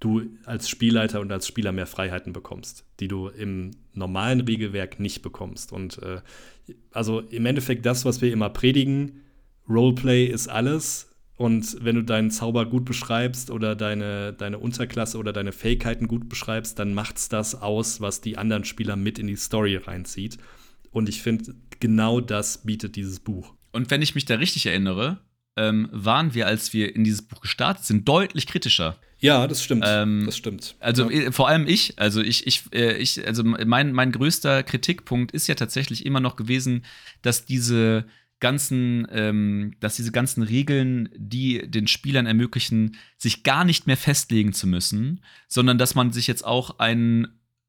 du als Spielleiter und als Spieler mehr Freiheiten bekommst, die du im normalen Regelwerk nicht bekommst. Und äh, also im Endeffekt das, was wir immer predigen, Roleplay ist alles, und wenn du deinen Zauber gut beschreibst oder deine, deine Unterklasse oder deine Fähigkeiten gut beschreibst, dann macht's das aus, was die anderen Spieler mit in die Story reinzieht. Und ich finde, genau das bietet dieses Buch. Und wenn ich mich da richtig erinnere, ähm, waren wir, als wir in dieses Buch gestartet sind, deutlich kritischer. Ja, das stimmt. Ähm, das stimmt. Also ja. Äh, vor allem ich, also ich, ich, äh, ich, also mein, mein größter Kritikpunkt ist ja tatsächlich immer noch gewesen, dass diese ganzen, ähm, dass diese ganzen Regeln, die den Spielern ermöglichen, sich gar nicht mehr festlegen zu müssen, sondern dass man sich jetzt auch einen,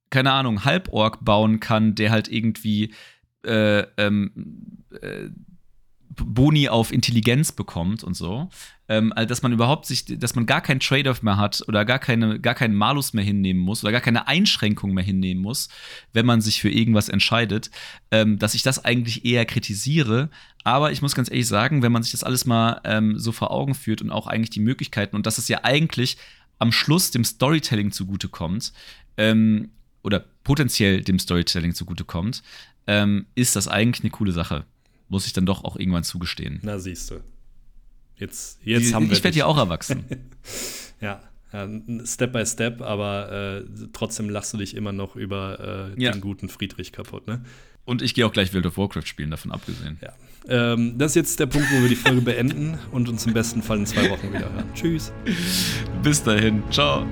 keine Ahnung, Halborg bauen kann, der halt irgendwie äh, ähm, äh, Boni auf Intelligenz bekommt und so. Ähm, also dass man überhaupt sich, dass man gar keinen Trade-off mehr hat oder gar, keine, gar keinen Malus mehr hinnehmen muss oder gar keine Einschränkung mehr hinnehmen muss, wenn man sich für irgendwas entscheidet, ähm, dass ich das eigentlich eher kritisiere. Aber ich muss ganz ehrlich sagen, wenn man sich das alles mal ähm, so vor Augen führt und auch eigentlich die Möglichkeiten und dass es ja eigentlich am Schluss dem Storytelling zugutekommt, ähm, oder potenziell dem Storytelling zugutekommt, ähm, ist das eigentlich eine coole Sache muss ich dann doch auch irgendwann zugestehen. Na, siehst du. Jetzt, jetzt haben wir. Ich werde ja auch erwachsen. ja, ja, Step by Step, aber äh, trotzdem lachst du dich immer noch über äh, ja. den guten Friedrich kaputt, ne? Und ich gehe auch gleich World of Warcraft spielen, davon abgesehen. Ja. Ähm, das ist jetzt der Punkt, wo wir die Folge beenden und uns im besten Fall in zwei Wochen wieder hören. Tschüss. Bis dahin. Ciao.